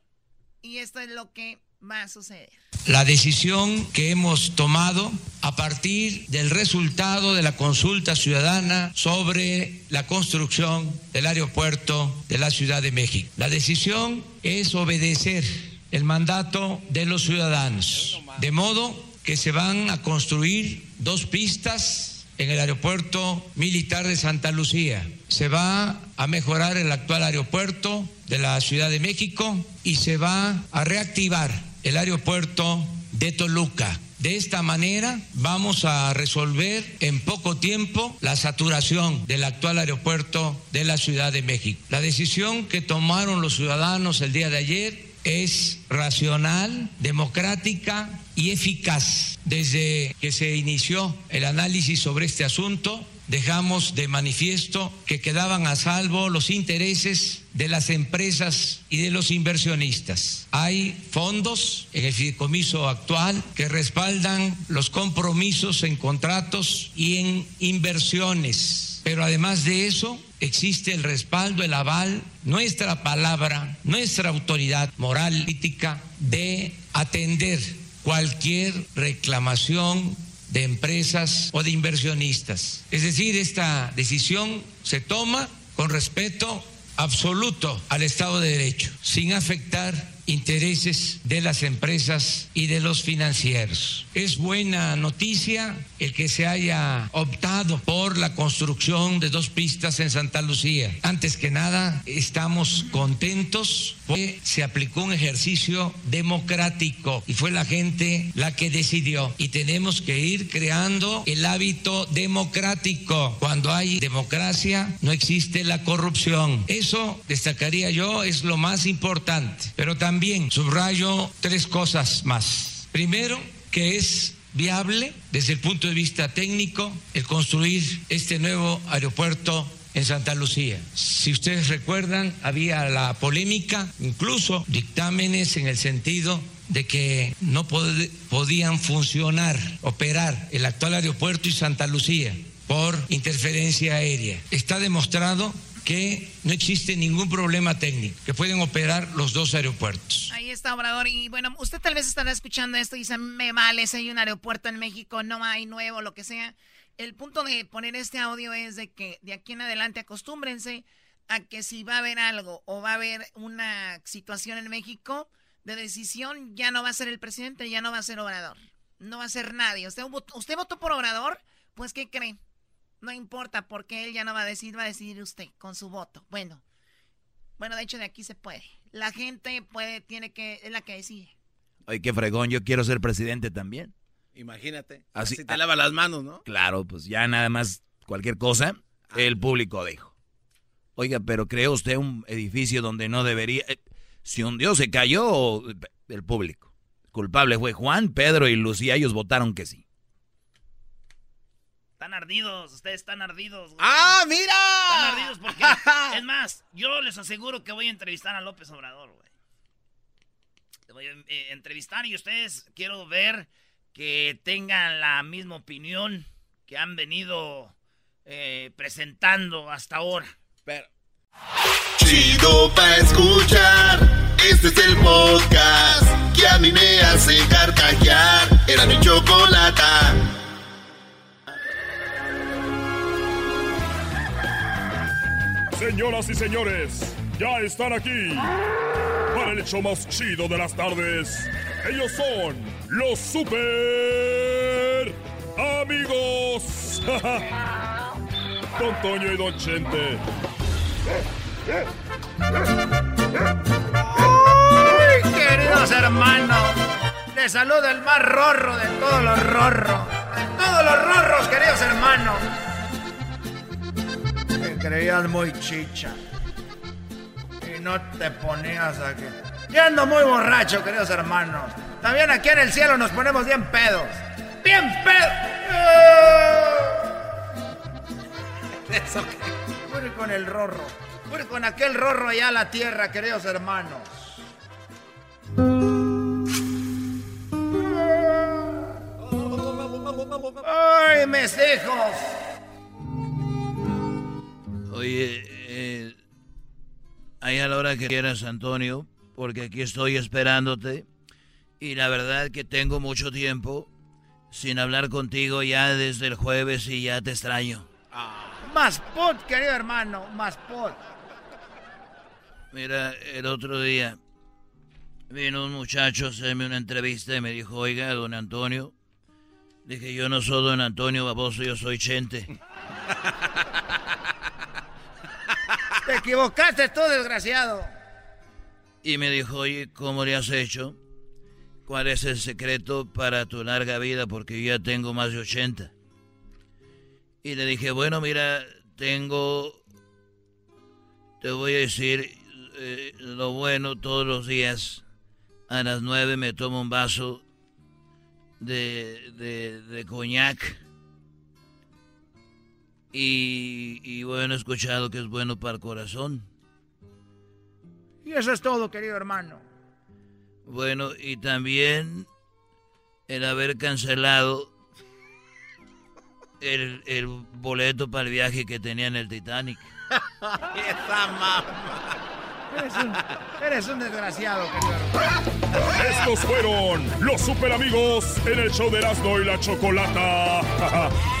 y esto es lo que va a suceder. la decisión que hemos tomado a partir del resultado de la consulta ciudadana sobre la construcción del aeropuerto de la Ciudad de México. La decisión es obedecer el mandato de los ciudadanos, de modo que se van a construir dos pistas en el aeropuerto militar de Santa Lucía. Se va a mejorar el actual aeropuerto de la Ciudad de México y se va a reactivar el aeropuerto de Toluca. De esta manera vamos a resolver en poco tiempo la saturación del actual aeropuerto de la Ciudad de México. La decisión que tomaron los ciudadanos el día de ayer es racional, democrática y eficaz. Desde que se inició el análisis sobre este asunto, dejamos de manifiesto que quedaban a salvo los intereses de las empresas y de los inversionistas. Hay fondos en el fideicomiso actual que respaldan los compromisos en contratos y en inversiones. Pero además de eso, existe el respaldo, el aval, nuestra palabra, nuestra autoridad moral, política, de atender cualquier reclamación de empresas o de inversionistas. Es decir, esta decisión se toma con respeto absoluto al Estado de Derecho, sin afectar intereses de las empresas y de los financieros. Es buena noticia el que se haya optado por la construcción de dos pistas en Santa Lucía. Antes que nada, estamos contentos porque se aplicó un ejercicio democrático y fue la gente la que decidió. Y tenemos que ir creando el hábito democrático. Cuando hay democracia, no existe la corrupción. Eso, destacaría yo, es lo más importante. Pero también subrayo tres cosas más. Primero, que es viable desde el punto de vista técnico el construir este nuevo aeropuerto en Santa Lucía. Si ustedes recuerdan, había la polémica, incluso dictámenes en el sentido de que no pod podían funcionar, operar el actual aeropuerto y Santa Lucía por interferencia aérea. Está demostrado que no existe ningún problema técnico, que pueden operar los dos aeropuertos. Ahí está, Obrador. Y bueno, usted tal vez estará escuchando esto y dice, me vale si hay un aeropuerto en México, no hay nuevo, lo que sea. El punto de poner este audio es de que de aquí en adelante acostúmbrense a que si va a haber algo o va a haber una situación en México de decisión, ya no va a ser el presidente, ya no va a ser Obrador. No va a ser nadie. ¿Usted, usted votó por Obrador? Pues, ¿qué cree? No importa porque él ya no va a decidir, va a decidir usted con su voto. Bueno, bueno, de hecho de aquí se puede. La gente puede, tiene que, es la que decide. Ay, qué fregón, yo quiero ser presidente también. Imagínate. Así, te lava las manos, ¿no? Claro, pues ya nada más cualquier cosa, el público dijo. Oiga, pero ¿cree usted un edificio donde no debería... Eh, si un dios se cayó, el público. Culpable fue Juan, Pedro y Lucía, ellos votaron que sí. Están ardidos, ustedes están ardidos. ¡Ah, mira! Están ardidos porque, (laughs) es más, yo les aseguro que voy a entrevistar a López Obrador, güey. Te voy a eh, entrevistar y ustedes quiero ver que tengan la misma opinión que han venido eh, presentando hasta ahora. Pero... Chido pa' escuchar, este es el podcast que a mí me hace carcajear. Era mi chocolata. Señoras y señores, ya están aquí para el hecho más chido de las tardes. Ellos son los super amigos. (laughs) Don Toño y Don Chente. ¡Ay, queridos hermanos! Les saluda el más rorro de todos los rorros. De todos los rorros, queridos hermanos. Creías muy chicha. Y no te ponías aquí. Ya ando muy borracho, queridos hermanos. También aquí en el cielo nos ponemos bien pedos. ¡Bien pedos! (laughs) Eso que. Voy con el rorro. Voy con aquel rorro allá a la tierra, queridos hermanos. ¡Ay, mis hijos! Oye, eh, ahí a la hora que quieras, Antonio, porque aquí estoy esperándote. Y la verdad que tengo mucho tiempo sin hablar contigo ya desde el jueves y ya te extraño. Más pot, querido hermano, más pot. Mira, el otro día vino un muchacho a hacerme una entrevista y me dijo, oiga, don Antonio. Dije, yo no soy don Antonio Baboso, yo soy Chente. (laughs) Te equivocaste tú, desgraciado. Y me dijo, oye, ¿cómo le has hecho? ¿Cuál es el secreto para tu larga vida? Porque yo ya tengo más de 80. Y le dije, bueno, mira, tengo, te voy a decir eh, lo bueno todos los días. A las nueve me tomo un vaso de, de, de coñac. Y, y bueno, he escuchado que es bueno para el corazón. Y eso es todo, querido hermano. Bueno, y también el haber cancelado el, el boleto para el viaje que tenía en el Titanic. (laughs) Esa mamá. Eres un, eres un desgraciado, querido hermano. Estos fueron los super amigos en el show de Erasmo y la Chocolata. (laughs)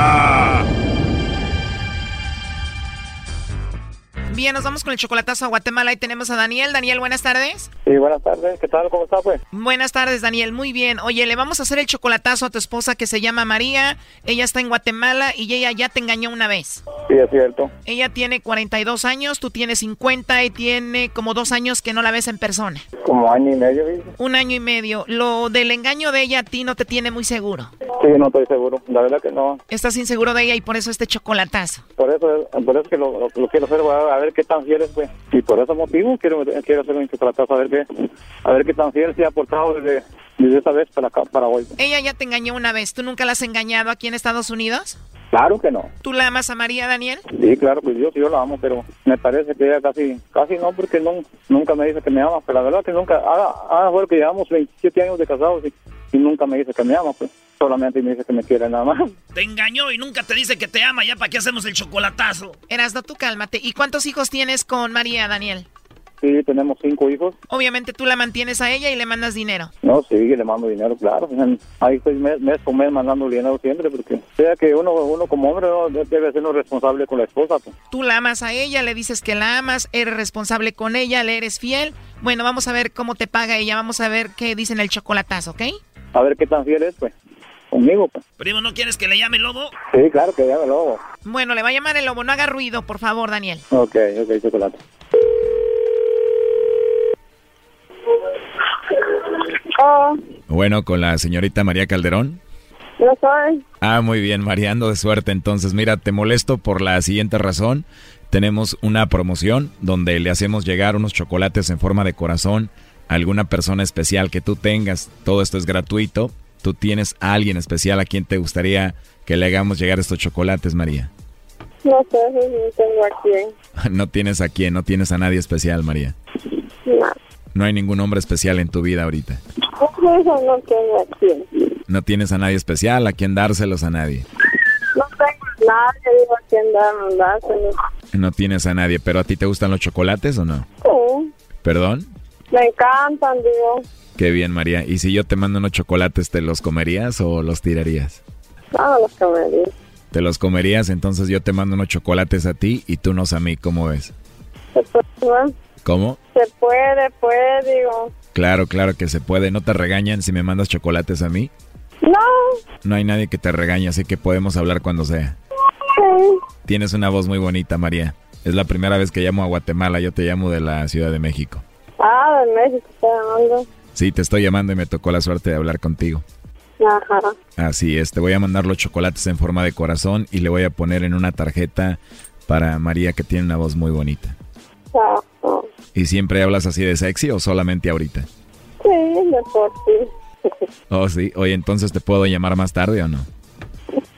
Bien, nos vamos con el chocolatazo a Guatemala. Ahí tenemos a Daniel. Daniel, buenas tardes. Sí, buenas tardes. ¿Qué tal? ¿Cómo está, pues? Buenas tardes, Daniel. Muy bien. Oye, le vamos a hacer el chocolatazo a tu esposa que se llama María. Ella está en Guatemala y ella ya te engañó una vez. Sí, es cierto. Ella tiene 42 años, tú tienes 50 y tiene como dos años que no la ves en persona. Como año y medio, ¿viste? Un año y medio. Lo del engaño de ella a ti no te tiene muy seguro. Sí, no estoy seguro. La verdad que no. Estás inseguro de ella y por eso este chocolatazo. Por eso, por eso que lo, lo- lo quiero hacer, a, a ver qué tan fiel es, pues. Y por ese motivo quiero, quiero hacer un chocolatazo, a ver qué, a ver qué tan fiel se ha portado desde, desde esta vez para acá, para hoy. Ella ya te engañó una vez. ¿Tú nunca la has engañado aquí en Estados Unidos? Claro que no. ¿Tú la amas a María, Daniel? Sí, claro, pues yo sí yo la amo, pero me parece que ella casi, casi no, porque no, nunca me dice que me ama, pero la verdad que nunca, ahora, ahora fue que llevamos 27 años de casados y, y nunca me dice que me ama, pues solamente me dice que me quiere nada más. Te engañó y nunca te dice que te ama. ¿Ya para qué hacemos el chocolatazo? Erasno, tú cálmate. ¿Y cuántos hijos tienes con María, Daniel? Sí, tenemos cinco hijos. Obviamente tú la mantienes a ella y le mandas dinero. No, sí, le mando dinero, claro. Ahí estoy mes, mes por mes mandando dinero siempre, porque sea que uno, uno como hombre ¿no? debe ser responsable con la esposa. Pues. Tú la amas a ella, le dices que la amas, eres responsable con ella, le eres fiel. Bueno, vamos a ver cómo te paga ella, vamos a ver qué dicen el chocolatazo, ¿ok? A ver qué tan fiel es, pues. Conmigo, pues. Primo, ¿no quieres que le llame lobo? Sí, claro que ya me lo hago. Bueno, le va a llamar el lobo, no haga ruido, por favor, Daniel. Ok, ok, chocolate. Oh, Bueno, con la señorita María Calderón. no soy. Ah, muy bien, María, ando de suerte. Entonces, mira, te molesto por la siguiente razón. Tenemos una promoción donde le hacemos llegar unos chocolates en forma de corazón a alguna persona especial que tú tengas. Todo esto es gratuito. Tú tienes a alguien especial a quien te gustaría que le hagamos llegar estos chocolates, María. No sé si tengo a quién. (laughs) No tienes a quién, no tienes a nadie especial, María. No. No hay ningún hombre especial en tu vida ahorita. Eso no tengo a quién. No tienes a nadie especial a quien dárselos a nadie. No tengo a nadie, digo a quién dar- dárselo. No tienes a nadie, pero ¿a ti te gustan los chocolates o no? Sí, ¿Perdón? Me encantan, digo. Qué bien, María. ¿Y si yo te mando unos chocolates, te los comerías o los tirarías? Ah, los dicen. Te los comerías, entonces yo te mando unos chocolates a ti y tú unos a mí, ¿cómo ves? Se puede, ¿Cómo? se puede, puede, digo. Claro, claro que se puede. ¿No te regañan si me mandas chocolates a mí? No, No hay nadie que te regañe, así que podemos hablar cuando sea. sí. Tienes una voz muy bonita, María. Es la primera vez que llamo a Guatemala, yo te llamo de la Ciudad de México. Ah, de México está llamando. Sí, te estoy llamando y me tocó la suerte de hablar contigo. Ajá. Así es, te voy a mandar los chocolates en forma de corazón y le voy a poner en una tarjeta para María que tiene una voz muy bonita. Ajá. ¿Y siempre hablas así de sexy o solamente ahorita? Sí, de por sí. (laughs) Oh, sí. Oye, entonces te puedo llamar más tarde o no?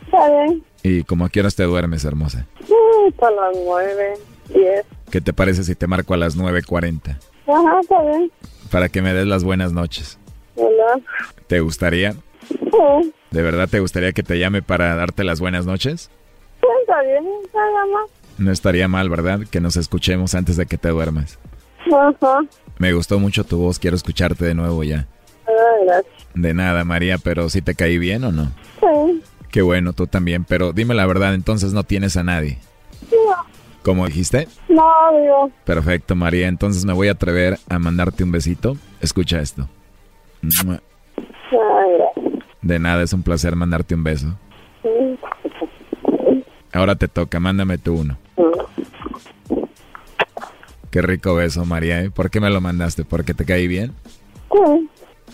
Está bien. ¿Y como a qué horas te duermes, hermosa? Mm, a las nueve, diez. ¿Qué te parece si te marco a las 9.40? Ajá, está bien. Para que me des las buenas noches. Hola. ¿Te gustaría? Sí, ¿De verdad te gustaría que te llame para darte las buenas noches? sí, está bien. Nada más. No estaría mal, ¿verdad? Que nos escuchemos antes de que te duermas. Ajá. Me gustó mucho tu voz, quiero escucharte de nuevo ya. Ah, gracias. De nada, María, pero ¿sí te caí bien o no? Sí. Qué bueno, tú también, pero dime la verdad, entonces no tienes a nadie. No, ¿Cómo dijiste? no, digo. Perfecto, María, entonces me voy a atrever a mandarte un besito. Escucha esto. De nada, es un placer mandarte un beso. Ahora te toca, mándame tú uno. Qué rico beso, María, ¿eh? ¿Por qué me lo mandaste? ¿Porque te caí bien? Sí.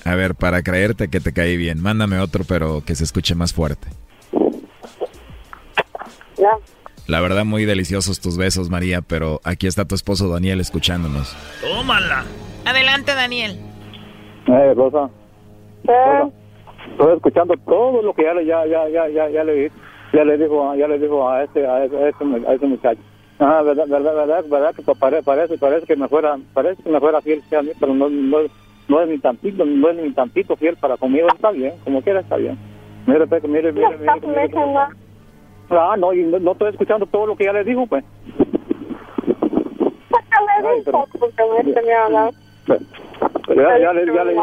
A ver, para creerte que te caí bien, mándame otro, pero que se escuche más fuerte. Ya. La verdad, muy deliciosos tus besos, María, pero aquí está tu esposo Daniel escuchándonos. Tómala. Adelante, Daniel. Eh, Rosa, Sí. estoy escuchando todo lo que ya le, ya, ya, ya, ya, ya le, ya le dijo, ya le dijo a este, a ese, a ese, mu- a ese muchacho. Ah, verdad, verdad, verdad, verdad que pare- parece, parece que me fuera, parece que me fuera fiel sí, a mí, pero no, no, no es ni tantito, no es ni tantito fiel para conmigo, está bien, como quiera está bien. Mire, Pepe, mire, mire, mire, mire, mire, mire. Ah, no, y no, no estoy escuchando todo lo que ya le dijo, pues. Ay, pero- ya, ya ya le,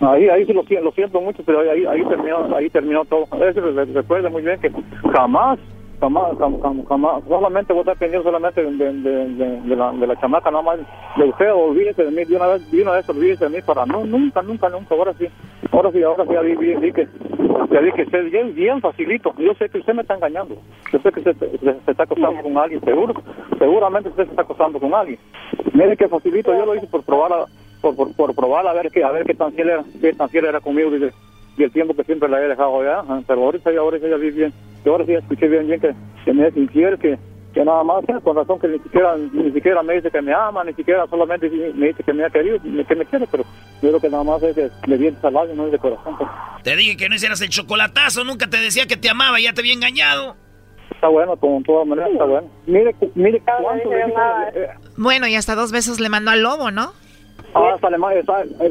Ahí, ahí sí lo, siento- lo siento mucho, pero ahí, ahí terminó, ahí terminó todo. Eso recuerda muy bien que jamás, jamás, jam- jam- jamás, solamente voy a pendiente solamente de, la, de la chamaca, nada más de usted, olvídese de mí, de una vez, de una vez olvídese de mí para no, nunca, nunca, nunca, ahora sí, ahora sí, ahora sí, ya vi, que, ya que usted bien, bien facilito, yo sé que usted me está engañando, yo sé que usted se, está acostando con alguien, seguro, seguramente usted se está acostando con alguien. Mire que facilito, yo lo hice por probar a, por, por, por probar a ver qué a ver qué tan fiel era, qué tan fiel era conmigo de- y el tiempo que siempre la he dejado allá, ajá, pero ahorita ya ahorita ya vi bien, y ahora sí ya escuché bien bien que, que me es infiel, que, que nada más, eh, con razón que ni siquiera ni siquiera me dice que me ama, ni siquiera solamente me dice que me ha querido, que me quiere, pero yo creo que nada más es de, de dientes al labio, no es de corazón. pues. Te dije que no hicieras el chocolatazo, nunca te decía que te amaba, ya te había engañado. Está bueno, con todas maneras está bueno. Mire, cu- mire cuánto le eh, Bueno, y hasta dos besos le mandó al lobo, ¿no? hasta le,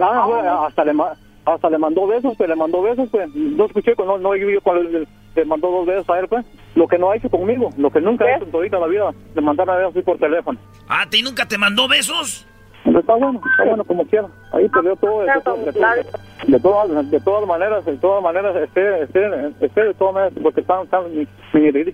ah, güey, hasta le ma- hasta le mandó besos, pues le mandó besos, pues no escuché, pues, no, no oí cuando le, le mandó dos besos a él, pues lo que no ha hecho conmigo, lo que nunca ha hecho en todita la vida, le mandaron a besos así por teléfono. ¿A ti nunca te mandó besos? Pero está bueno, está bueno como quiera, ahí te veo todo, de, todo- de, todo- de todas, de todas maneras, de todas maneras, este, este, este, de todas maneras, porque están, están mis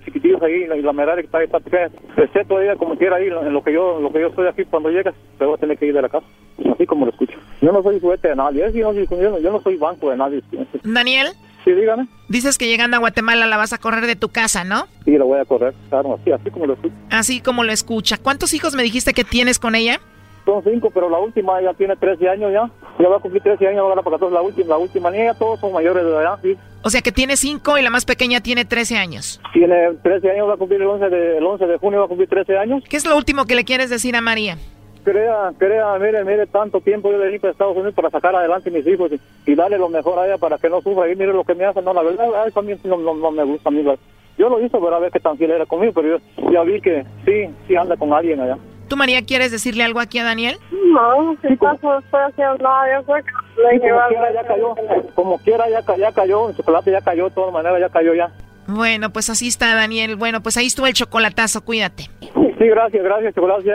chiquititos ahí, y la, la que está ahí, está pequeña, esté todavía como quiera ahí, en lo que yo, lo que yo estoy aquí, cuando llegas, te voy a tener que ir de la casa, así como lo escucho. Yo no soy juguete de nadie, yo, no, yo, yo no soy banco de nadie. Daniel, Sí, dígame. dices que llegando a Guatemala la vas a correr de tu casa, ¿no? Sí, lo voy a correr, claro, así, así como lo escucho. Así como lo escucha. ¿Cuántos hijos me dijiste que tienes con ella? Son cinco, pero la última ya tiene 13 años ya. Ya va a cumplir 13 años ahora para todos. La última, la última niña, todos son mayores de edad, sí. O sea que tiene cinco y la más pequeña tiene 13 años. Tiene 13 años, va a cumplir el 11 de, el 11 de junio, va a cumplir 13 años. ¿Qué es lo último que le quieres decir a María? Crea, crea, mire, mire, tanto tiempo yo dedico a Estados Unidos para sacar adelante a mis hijos y, y darle lo mejor a ella para que no sufra. Y mire lo que me hace, no, la verdad, a eso a mí no, no, no me gusta a mí. la- Yo lo hice para ver qué tan fiel era conmigo, pero yo ya vi que sí, sí anda con alguien allá. ¿Tú, María, quieres decirle algo aquí a Daniel? No, si estoy haciendo nada, yo le Sí, como quiera ya cayó, como quiera ya, ya cayó, el chocolate ya cayó, de todas maneras ya cayó ya. Bueno, pues así está, Daniel. Bueno, pues ahí estuvo el chocolatazo, cuídate. Sí, gracias, gracias, chocolate.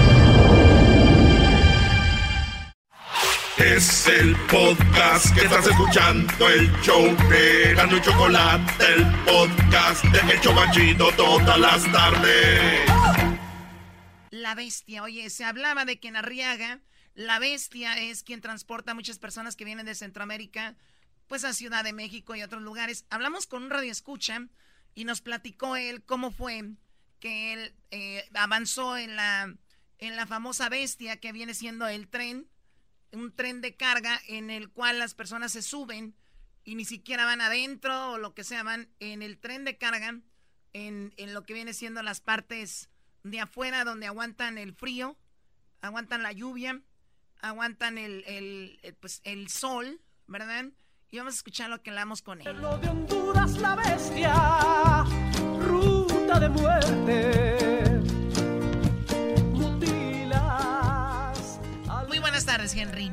Es el podcast que estás escuchando, el show de Gano y Chocolate, el podcast de El Chobachito todas las tardes. La bestia, oye, se hablaba de que en Arriaga, la bestia es quien transporta a muchas personas que vienen de Centroamérica, pues a Ciudad de México y otros lugares. Hablamos con un radioescucha y nos platicó él cómo fue que él eh, avanzó en la, en la famosa bestia que viene siendo el tren un tren de carga en el cual las personas se suben y ni siquiera van adentro o lo que sea, van en el tren de carga, en, en lo que viene siendo las partes de afuera donde aguantan el frío, aguantan la lluvia, aguantan el, el, el, pues, el sol, ¿verdad? Y vamos a escuchar lo que hablamos con él. Lo de Honduras la bestia, ruta de muerte. Buenas tardes, Henry.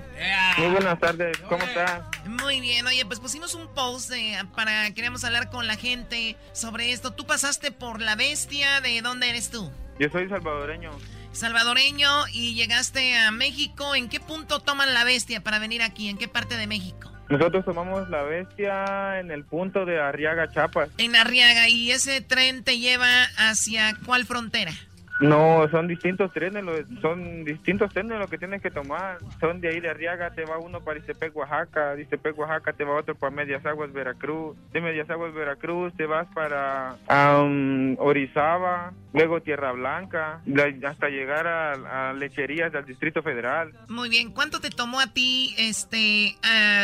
Muy buenas tardes, ¿cómo estás? Muy bien, oye, pues pusimos un post de- para, queríamos hablar con la gente sobre esto. Tú pasaste por la bestia, ¿de dónde eres tú? Yo soy salvadoreño. Salvadoreño y llegaste a México. ¿En qué punto toman la bestia para venir aquí? ¿En qué parte de México? Nosotros tomamos la bestia en el punto de Arriaga, Chiapas. En Arriaga. ¿Y ese tren te lleva hacia cuál frontera? No, son distintos trenes, son distintos trenes lo que tienes que tomar. Son de ahí de Arriaga, te va uno para Iztepec, Oaxaca, de Iztepec, Oaxaca te va otro para Medias Aguas, Veracruz. De Medias Aguas, Veracruz te vas para am, Orizaba, luego Tierra Blanca, la- hasta llegar a, a Lecherías del Distrito Federal. Muy bien. ¿Cuánto te tomó a ti este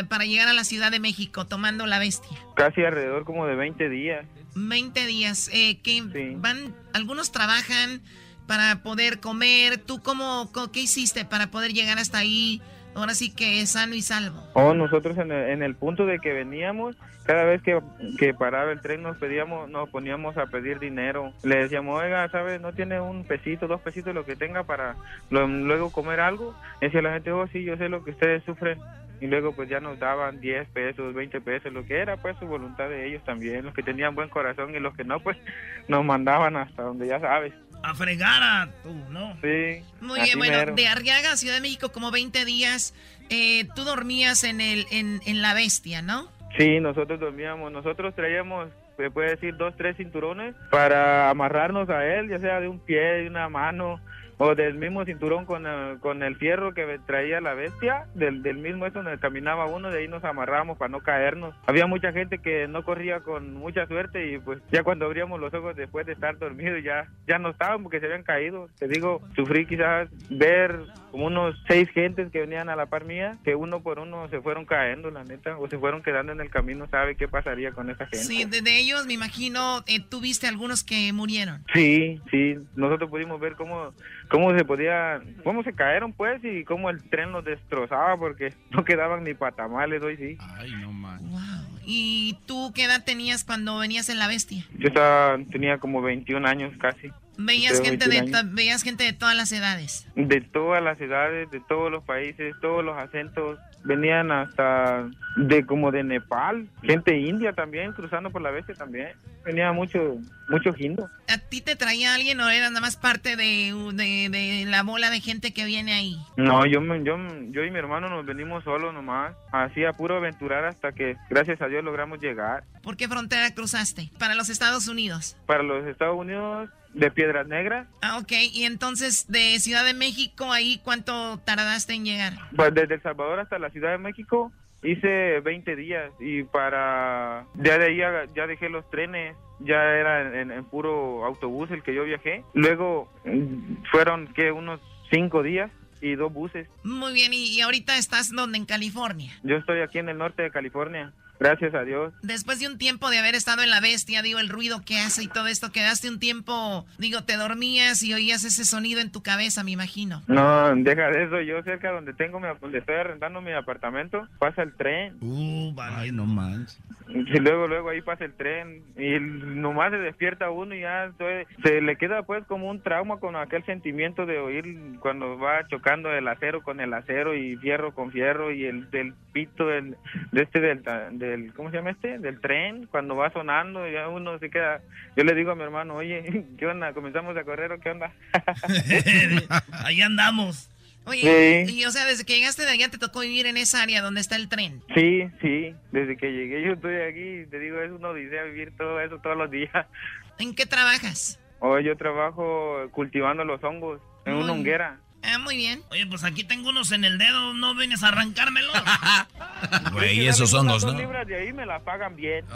para llegar a la Ciudad de México tomando la bestia? Casi alrededor como de 20 días. 20 días. Eh, que van, algunos trabajan para poder comer. ¿Tú cómo, qué hiciste para poder llegar hasta ahí? Ahora sí que es sano y salvo. Oh, nosotros en el, en el punto de que veníamos, cada vez que, que paraba el tren nos pedíamos, nos poníamos a pedir dinero. Le decíamos, oiga, ¿sabe? ¿No tiene un pesito, dos pesitos, lo que tenga para luego comer algo? Decía la gente, oh, sí, yo sé lo que ustedes sufren. Y luego pues ya nos daban 10 pesos, 20 pesos, lo que era pues su voluntad de ellos también. Los que tenían buen corazón y los que no, pues nos mandaban hasta donde ya sabes. A fregar a tú, ¿no? Sí. Muy bien, bueno, mero. de Arriaga a Ciudad de México como 20 días. Eh, tú dormías en, el, en, en la bestia, ¿no? Sí, nosotros dormíamos, nosotros traíamos, se puede decir, dos, tres cinturones para amarrarnos a él, ya sea de un pie, de una mano, o del mismo cinturón con el, con el fierro que traía la bestia, del, del mismo eso donde caminaba uno, de ahí nos amarrábamos para no caernos. Había mucha gente que no corría con mucha suerte y pues ya cuando abríamos los ojos después de estar dormidos ya, ya no estaban porque se habían caído. Te digo, sufrí quizás ver como unos seis gentes que venían a la par mía, que uno por uno se fueron cayendo, la neta, o se fueron quedando en el camino, ¿sabe qué pasaría con esa gente? Sí, de, de ellos me imagino, eh, tú viste algunos que murieron. Sí, sí, nosotros pudimos ver cómo, cómo se podía, cómo se cayeron pues y cómo el tren los destrozaba porque (laughs) no quedaban ni patamales hoy sí. Ay, no más. ¿Y tú qué edad tenías cuando venías en la bestia? Yo estaba, tenía como 21 años casi. Veías gente, de 21 años. to- veías gente de todas las edades. De todas las edades, de todos los países, todos los acentos, venían hasta de como de Nepal, gente india también, cruzando por la bestia también. Venía mucho, mucho jindo. ¿A ti te traía alguien o era nada más parte de, de, de la bola de gente que viene ahí? No, yo, yo, yo y mi hermano nos venimos solos nomás, así a puro aventurar hasta que, gracias a Dios, logramos llegar. ¿Por qué frontera cruzaste? Para los Estados Unidos. Para los Estados Unidos, de Piedras Negras, Ah, ok. Y entonces de Ciudad de México, ahí, ¿cuánto tardaste en llegar? pues desde El Salvador hasta la Ciudad de México, hice 20 días y para, ya de ahí ya, dejé los trenes, ya era en, puro autobús el que yo viajé. Luego mm, fueron, que Unos 5 días y dos buses. Muy bien. ¿Y, y ahorita estás donde? En California. Yo estoy aquí en el norte de California, gracias a Dios. Después de un tiempo de haber estado en la bestia, digo, el ruido que hace y todo esto, quedaste un tiempo, digo, te dormías y oías ese sonido en tu cabeza, me imagino. No, deja de eso. Yo cerca donde tengo mi, donde estoy arrendando mi apartamento, pasa el tren. Uh, Ay, no manches. Y luego, luego ahí pasa el tren y nomás se despierta uno y ya estoy- se le queda pues como un trauma con aquel sentimiento de oír cuando va chocando el acero con el acero y fierro con fierro y el del pito del, de este del, ta- del, ¿cómo se llama este? Del tren, cuando va sonando ya uno se queda, yo le digo a mi hermano, oye, (laughs) ¿qué onda? ¿Comenzamos a correr o qué onda? (laughs) Ahí andamos. Oye, Sí. y o sea, desde que llegaste de allá te tocó vivir en esa área donde está el tren. Sí, sí, desde que llegué yo estoy aquí, te digo, es una odisea vivir todo eso todos los días. ¿En qué trabajas? Hoy yo trabajo cultivando los hongos en una honguera. Ah, muy bien. Oye, pues aquí tengo unos en el dedo, ¿no vienes a arrancármelos? Es (laughs) Güey, esos hongos, dos ¿no? libras de ahí me la pagan bien. (laughs)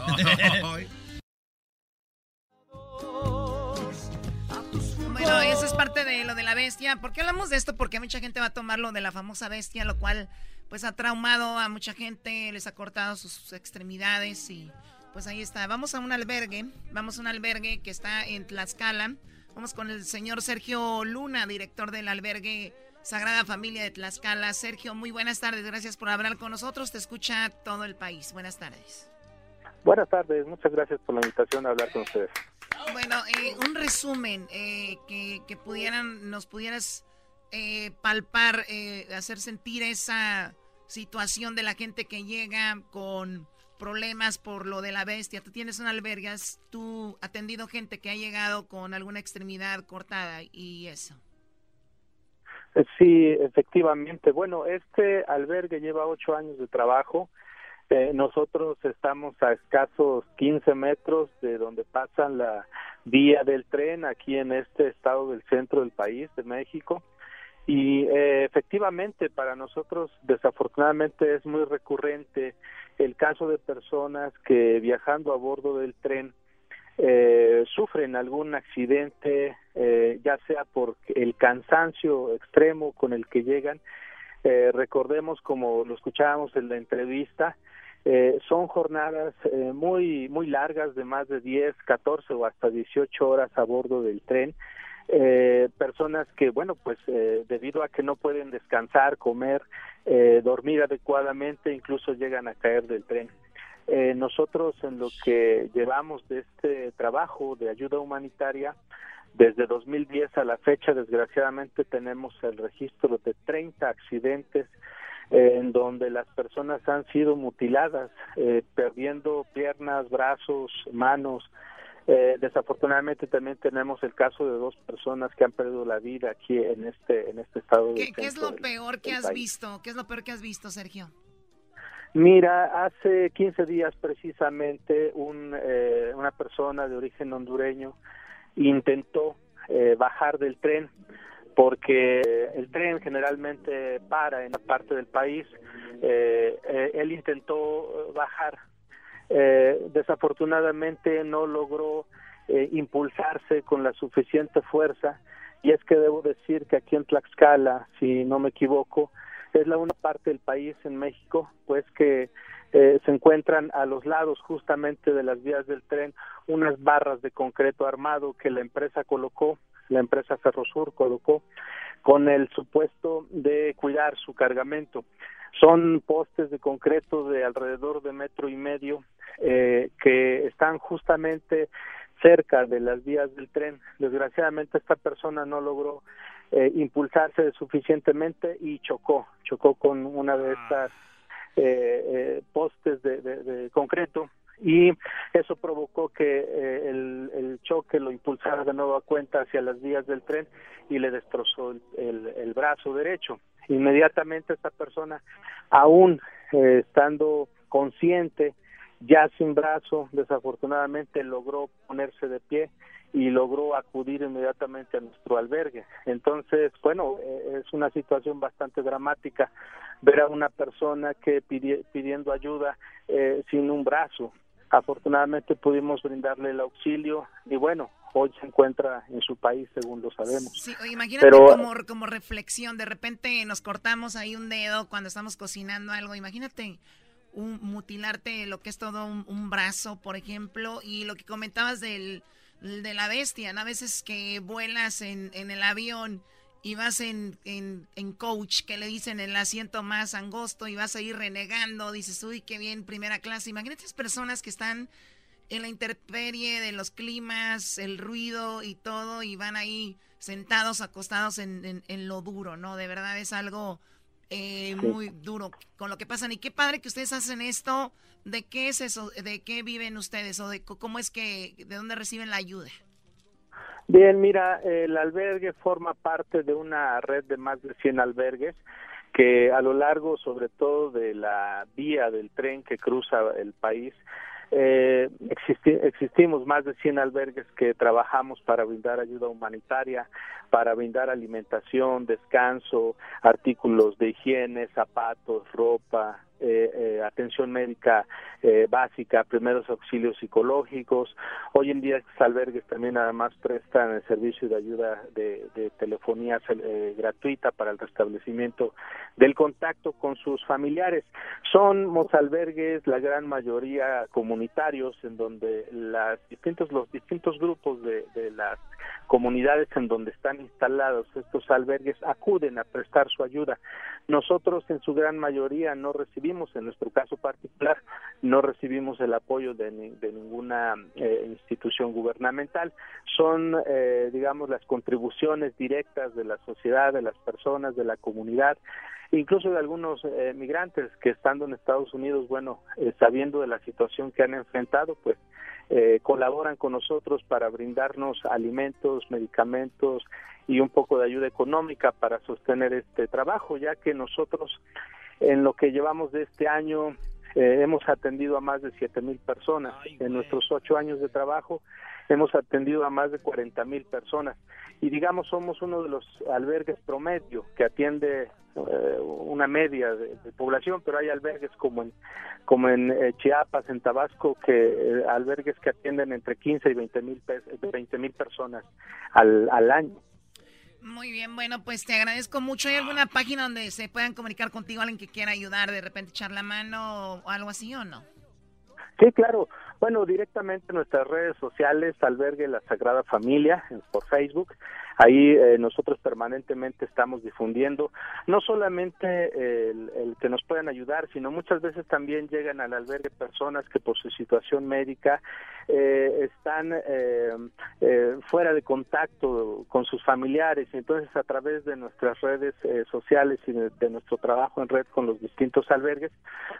Bueno, Bueno, eso es parte de lo de la bestia. ¿Por qué hablamos de esto? Porque mucha gente va a tomar lo de la famosa bestia, lo cual pues ha traumado a mucha gente, les ha cortado sus extremidades y pues ahí está. Vamos a un albergue, vamos a un albergue que está en Tlaxcala. Vamos con el señor Sergio Luna, director del albergue Sagrada Familia de Tlaxcala. Sergio, muy buenas tardes, gracias por hablar con nosotros. Te escucha todo el país. Buenas tardes. Buenas tardes, muchas gracias por la invitación a hablar con ustedes. Bueno, eh, un resumen eh, que, que, pudieran, nos pudieras eh, palpar, hacer sentir esa situación de la gente que llega con problemas por lo de la bestia. Tú tienes un albergue, has tú atendido gente que ha llegado con alguna extremidad cortada y eso. Sí, efectivamente. Bueno, este albergue lleva ocho años de trabajo. Eh, nosotros estamos a escasos 15 metros de donde pasa la vía del tren aquí en este estado del centro del país, de México. Y eh, efectivamente para nosotros desafortunadamente es muy recurrente el caso de personas que viajando a bordo del tren eh, sufren algún accidente, eh, ya sea por el cansancio extremo con el que llegan. Eh, recordemos, como lo escuchábamos en la entrevista, son jornadas muy muy largas de más de 10, 14 o hasta 18 horas a bordo del tren. Eh, personas que, bueno, pues eh, debido a que no pueden descansar, comer, eh, dormir adecuadamente, incluso llegan a caer del tren. Eh, nosotros en lo que llevamos de este trabajo de ayuda humanitaria, desde 2010 a la fecha, desgraciadamente tenemos el registro de 30 accidentes eh, en donde las personas han sido mutiladas, perdiendo piernas, brazos, manos. Eh, desafortunadamente también tenemos el caso de dos personas que han perdido la vida aquí en este en este estado. ¿Qué, ¿qué es lo peor que has país. visto? ¿Qué es lo peor que has visto, Sergio? Mira, hace 15 días precisamente un, eh, una persona de origen hondureño intentó eh, bajar del tren porque el tren generalmente para en la parte del país. Eh, eh, él intentó bajar, eh, desafortunadamente no logró impulsarse con la suficiente fuerza y es que debo decir que aquí en Tlaxcala, si no me equivoco, es la una parte del país en México, pues que eh, se encuentran a los lados justamente de las vías del tren unas barras de concreto armado que la empresa colocó, la empresa Ferrosur colocó, con el supuesto de cuidar su cargamento. Son postes de concreto de alrededor de metro y medio eh, que están justamente cerca de las vías del tren. Desgraciadamente esta persona no logró eh, impulsarse suficientemente y chocó, chocó con una de estas eh, eh, postes de, de, concreto y eso provocó que eh, el, el, choque lo impulsara de nuevo a cuenta hacia las vías del tren y le destrozó el, el brazo derecho. Inmediatamente esta persona, aún eh, estando consciente, ya sin brazo, desafortunadamente logró ponerse de pie y logró acudir inmediatamente a nuestro albergue. Entonces, bueno, eh, es una situación bastante dramática ver a una persona que pidi pidiendo ayuda eh, sin un brazo. Afortunadamente pudimos brindarle el auxilio y bueno, hoy se encuentra en su país, según lo sabemos. Sí, imagínate Pero, como, como reflexión, de repente nos cortamos ahí un dedo cuando estamos cocinando algo, imagínate un, mutilarte lo que es todo un, un brazo, por ejemplo, y lo que comentabas del de la bestia, ¿no? A veces que vuelas en, en el avión y vas en, en, en, coach, que le dicen el asiento más angosto y vas a ir renegando, dices, uy, qué bien, primera clase. Imagínate esas personas que están en la intemperie de los climas, el ruido y todo, y van ahí sentados, acostados en, en, en lo duro, ¿no? De verdad es algo eh, muy duro con lo que pasan. Y qué padre que ustedes hacen esto. ¿De qué es eso? ¿De qué viven ustedes? ¿O de cómo es que, de dónde reciben la ayuda? Bien, mira, el albergue forma parte de una red de más de 100 albergues que a lo largo, sobre todo de la vía del tren que cruza el país, eh, existi existimos más de 100 albergues que trabajamos para brindar ayuda humanitaria, para brindar alimentación, descanso, artículos de higiene, zapatos, ropa, eh, eh, atención médica eh, básica, primeros auxilios psicológicos. Hoy en día estos albergues también además prestan el servicio de ayuda de, de telefonía eh, gratuita para el restablecimiento del contacto con sus familiares. Son albergues, la gran mayoría comunitarios, en donde las distintos, los distintos grupos de, de las comunidades en donde están instalados estos albergues acuden a prestar su ayuda. Nosotros en su gran mayoría no recibimos, en nuestro caso particular, no recibimos el apoyo de, ni- de ninguna eh, institución gubernamental. Son, eh, digamos, las contribuciones directas de la sociedad, de las personas, de la comunidad, incluso de algunos eh, migrantes que estando en Estados Unidos, bueno, eh, sabiendo de la situación que han enfrentado, pues eh, colaboran con nosotros para brindarnos alimentos, medicamentos y un poco de ayuda económica para sostener este trabajo, ya que nosotros en lo que llevamos de este año eh, hemos atendido a más de siete mil personas. en nuestros ocho años de trabajo hemos atendido a más de 40 mil personas y digamos somos uno de los albergues promedio que atiende eh, una media de, de población, pero hay albergues como en como en eh, Chiapas, en Tabasco, que eh, albergues que atienden entre 15 y 20 mil 20 mil personas al, al año. Muy bien, bueno, pues te agradezco mucho. ¿Hay alguna página donde se puedan comunicar contigo alguien que quiera ayudar, de repente echar la mano o algo así o no? Sí, claro. Bueno, directamente en nuestras redes sociales, Albergue La Sagrada Familia, por Facebook. Ahí eh, nosotros permanentemente estamos difundiendo no solamente el, el que nos puedan ayudar, sino muchas veces también llegan al albergue personas que por su situación médica eh, están eh, eh, fuera de contacto con sus familiares. Entonces, a través de nuestras redes eh, sociales y de, de nuestro trabajo en red con los distintos albergues,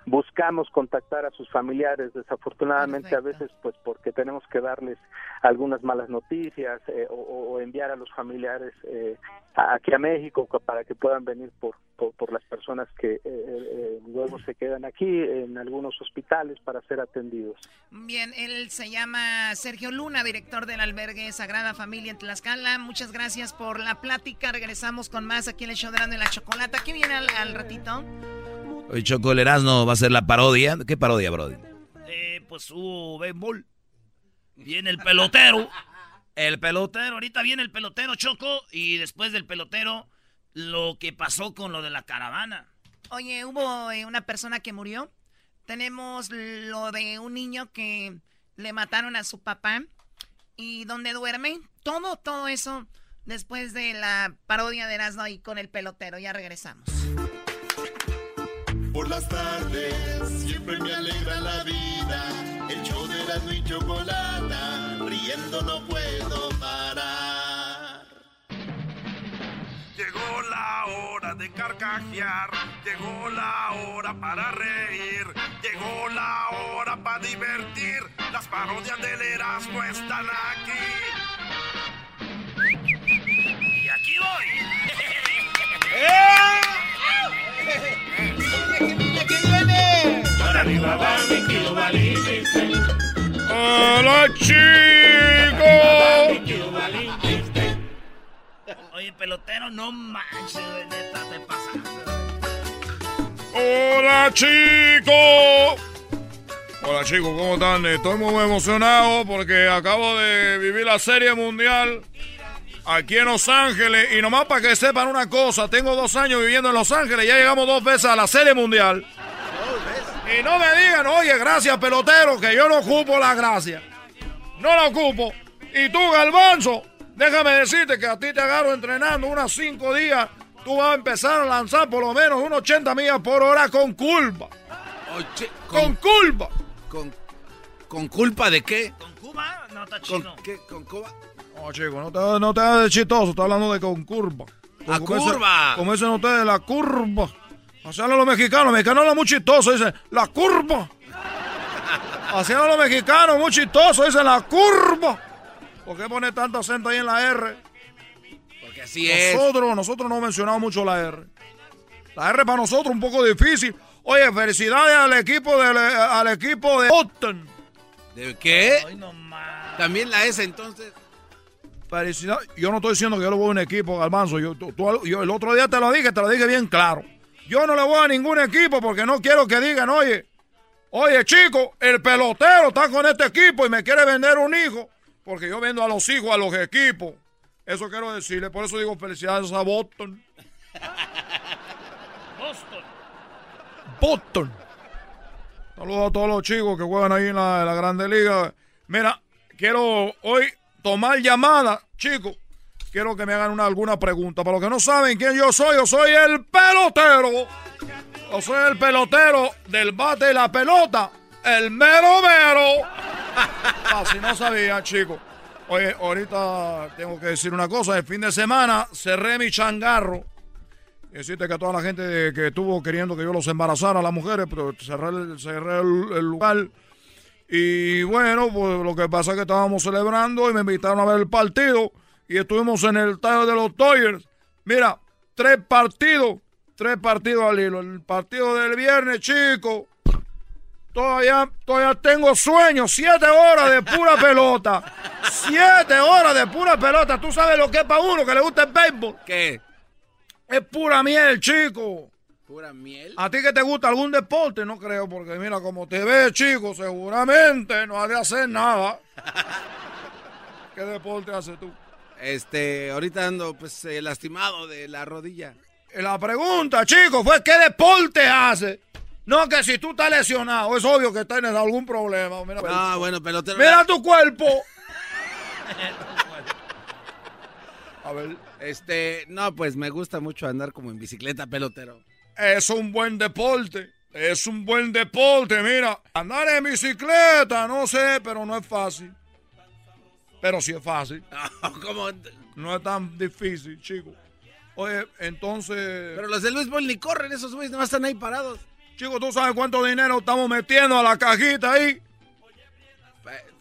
buscamos contactar a sus familiares. Desafortunadamente, a veces, pues porque tenemos que darles algunas malas noticias eh, o, o enviar a los familiares eh, a- aquí a México para que puedan venir por, por, por las personas que eh, eh, luego se quedan aquí en algunos hospitales para ser atendidos. Bien, él se llama Sergio Luna, director del albergue Sagrada Familia en Tlaxcala. Muchas gracias por la plática. Regresamos con más aquí en el show de la Chocolata. ¿Qué viene al, al ratito? Hoy Choco el Erasmo va a ser la parodia. ¿Qué parodia, Brody? Eh, pues hubo béisbol. Viene el pelotero. El pelotero, ahorita viene el pelotero Choco y después del pelotero lo que pasó con lo de la caravana. Oye, hubo eh, una persona que murió. Tenemos lo de un niño que le mataron a su papá y dónde duerme. Todo, todo eso después de la parodia de Erasmo y con el pelotero. Ya regresamos. Por las tardes siempre me alegra la vida. El show Erasmo y Chocolata, riendo no puedo parar. Llegó la hora de carcajear, llegó la hora para reír, llegó la hora para divertir. Las parodias del Erasmo están aquí. Y aquí voy. ¡Hola, Oye, pelotero, no manches, neta, te pasaste. ¡Hola, chicos! Hola, chicos, ¿cómo están? Estoy muy emocionado porque acabo de vivir la Serie Mundial aquí en Los Ángeles. Y nomás para que sepan una cosa, tengo dos años viviendo en Los Ángeles, ya llegamos dos veces a la Serie Mundial. Y no me digan, oye, gracias, pelotero, que yo no ocupo la gracia. No la ocupo. Y tú, Galvanzo, déjame decirte que a ti te agarro entrenando unos cinco días. Tú vas a empezar a lanzar por lo menos unos 80 millas por hora con culpa. con, culpa. Con, ¿Con culpa de qué? ¿Con Cuba? No, está ¿Con chido. qué? ¿Con Cuba? No, chico, no te, no te hagas de chistoso. Está hablando de con curva. ¡La curva! Como dicen ustedes, la curva. Así hablan los mexicanos. Los mexicanos hablan muy chistoso. Dicen, la curva. Así hablan los mexicanos, muy chistoso. Dicen, la curva. ¿Por qué pone tanto acento ahí en la R? Porque así es. Nosotros, nosotros no mencionamos mucho la R. La R para nosotros un poco difícil. Oye, felicidades al equipo de, al equipo de Boston. ¿De qué? También la S entonces. Felicidades. Yo no estoy diciendo que yo le voy a un equipo, Galmanzo. Yo, tú- tú- yo el otro día te lo dije, te lo dije bien claro. Yo no le voy a ningún equipo porque no quiero que digan, oye, oye chico, el pelotero está con este equipo y me quiere vender un hijo. Porque yo vendo a los hijos a los equipos. Eso quiero decirle, por eso digo felicidades a Boston. (laughs) Boston. Boston. Saludos a todos los chicos que juegan ahí en la, en la Grande Liga. Mira, quiero hoy tomar llamada, chicos. Quiero que me hagan una, alguna pregunta. Para los que no saben quién yo soy, yo soy el pelotero. Yo soy el pelotero del bate y la pelota. El mero mero. (laughs) Si no sabía, chicos. Oye, ahorita tengo que decir una cosa. El fin de semana cerré mi changarro. Decirte que a toda la gente que estuvo queriendo que yo los embarazara a las mujeres, pero cerré, el- cerré el lugar. Y bueno, pues lo que pasa es que estábamos celebrando y me invitaron a ver el partido. Y estuvimos en el estadio de los Dodgers. Mira, tres partidos, tres partidos al hilo. El partido del viernes, chico. Todavía, todavía tengo sueño. Siete horas de pura (laughs) pelota. Siete horas de pura pelota. Tú sabes lo que es para uno que le gusta el béisbol. ¿Qué? Es pura miel, chico. ¿Pura miel? ¿A ti que te gusta algún deporte? No creo, porque mira, como te ves, chico, seguramente no has de hacer nada. (laughs) ¿Qué deporte haces tú? Este, ahorita ando pues eh, lastimado de la rodilla. La pregunta, chico, fue ¿qué deporte hace? No, que si tú estás lesionado, es obvio que tienes algún problema. Mira, Ah, bueno, pelotero. mira tu cuerpo. (laughs) A ver. Este, no, pues me gusta mucho andar como en bicicleta, pelotero. Es un buen deporte. Es un buen deporte, mira. Andar en bicicleta, no sé, pero no es fácil. Pero sí es fácil. (laughs) ¿Cómo? No es tan difícil, chico. Oye, entonces... Pero los del béisbol ni corren, esos güeyes nomás están ahí parados. Chico, ¿tú sabes cuánto dinero estamos metiendo a la cajita ahí?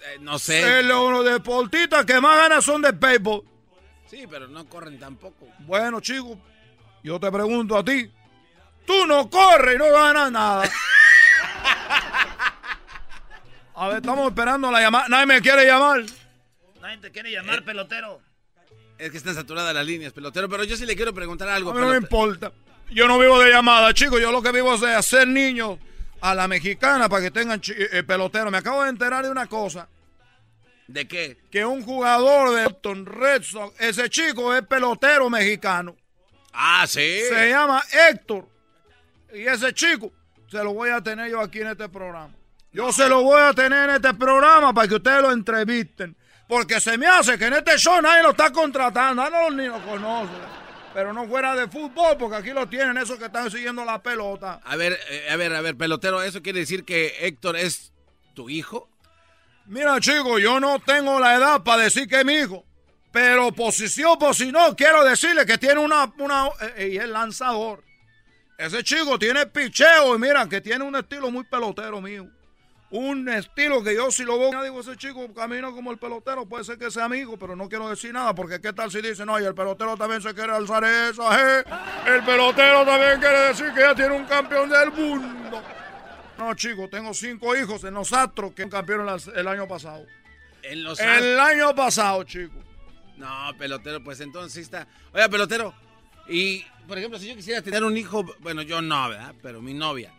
Eh, no sé. Eh, los deportistas que más ganan son de béisbol. Sí, pero no corren tampoco. Bueno, chico, yo te pregunto a ti. Tú no corres y no ganas nada. (laughs) A ver, estamos esperando la llamada. Nadie me quiere llamar. Nadie te quiere llamar pelotero. Es que están saturadas las líneas, pelotero. Pero yo sí le quiero preguntar algo. A mí no me importa. Yo no vivo de llamada, chicos. Yo lo que vivo es de hacer niños a la mexicana para que tengan eh, pelotero. Me acabo de enterar de una cosa. ¿De qué? Que un jugador de Boston Red Sox, ese chico es pelotero mexicano. Ah, sí. Se llama Héctor. Y ese chico se lo voy a tener yo aquí en este programa. Yo se lo voy a tener en este programa para que ustedes lo entrevisten. Porque se me hace que en este show nadie lo está contratando, nadie ni lo conoce. Pero no fuera de fútbol, porque aquí lo tienen esos que están siguiendo la pelota. A ver, eh, a ver, a ver, pelotero, ¿eso quiere decir que Héctor es tu hijo? Mira, chico, yo no tengo la edad para decir que es mi hijo. Pero posición por si no, quiero decirle que tiene una... una eh, y es lanzador. Ese chico tiene picheo y mira que tiene un estilo muy pelotero mío. Un estilo que yo si lo veo, digo, ese chico camina como el pelotero, puede ser que sea amigo, pero no quiero decir nada, porque qué tal si dice, no, y el pelotero también se quiere alzar esa, eh? El pelotero también quiere decir que ya tiene un campeón del mundo. No, chico, tengo cinco hijos en los Astros que campeón el año pasado. En los El año pasado, chico. No, pelotero, pues entonces sí está. Oiga, pelotero, y por ejemplo, si yo quisiera tener un hijo, bueno, yo no, ¿verdad? Pero mi novia,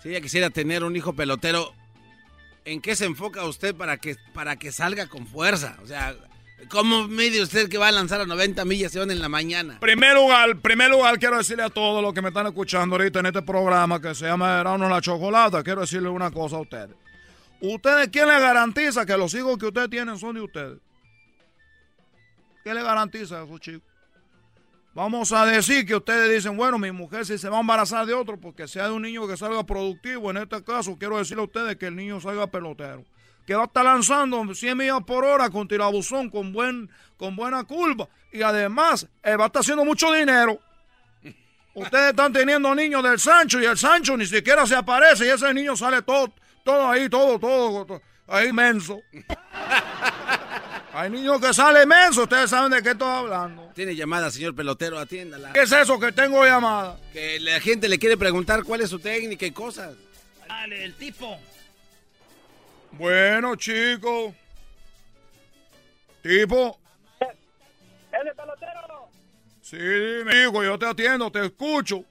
si ella quisiera tener un hijo pelotero, ¿en qué se enfoca usted para que, para que salga con fuerza? O sea, ¿cómo mide usted que va a lanzar a 90 millas y en la mañana? Primer lugar, primer lugar, quiero decirle a todos los que me están escuchando ahorita en este programa que se llama Verano la Chocolata, quiero decirle una cosa a ustedes. ¿Ustedes quién le garantiza que los hijos que ustedes tienen son de ustedes? ¿Qué le garantiza a esos chicos? Vamos a decir que ustedes dicen, bueno, mi mujer si se va a embarazar de otro, porque sea de un niño que salga productivo, en este caso quiero decirle a ustedes que el niño salga pelotero, que va a estar lanzando 100 millas por hora con tirabuzón, con, buen, con buena curva, y además eh, va a estar haciendo mucho dinero. Ustedes están teniendo niños del Sancho y el Sancho ni siquiera se aparece y ese niño sale todo, todo ahí, todo, todo, todo ahí menso. (laughs) Hay niños que salen menso, ustedes saben de qué estoy hablando. Tiene llamada, señor pelotero, atiéndala. ¿Qué es eso que tengo llamada? Que la gente le quiere preguntar cuál es su técnica y cosas. Dale, el tipo. Bueno, chicos. Tipo. ¡El pelotero! Sí, mi hijo, yo te atiendo, te escucho.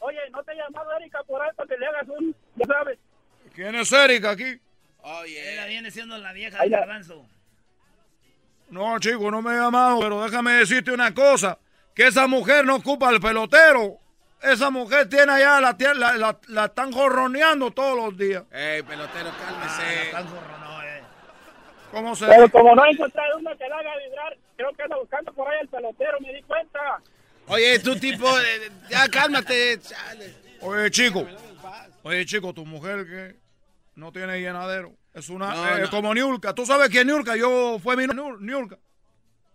Oye, ¿no te ha llamado Erika por ahí para que le hagas un, ya sabes? ¿Quién es Erika aquí? Oye. Ella viene siendo la vieja del garbanzo. No, chico, no me he llamado, pero déjame decirte una cosa. Que esa mujer no ocupa el pelotero. Esa mujer tiene allá, la, la, la, la están jorroneando todos los días. Ey, pelotero, cálmese. ¿Cómo se Pero como no he encontrado una que la haga vibrar, creo que anda buscando por ahí el pelotero, me di cuenta. Oye, tú tipo, eh, ya cálmate. chale. Oye, chico. Oye, chico, tu mujer que no tiene llenadero. Es una. No, eh, no. como Niurka. ¿Tú sabes quién es Niurka? Yo fue mi novia. Niurka.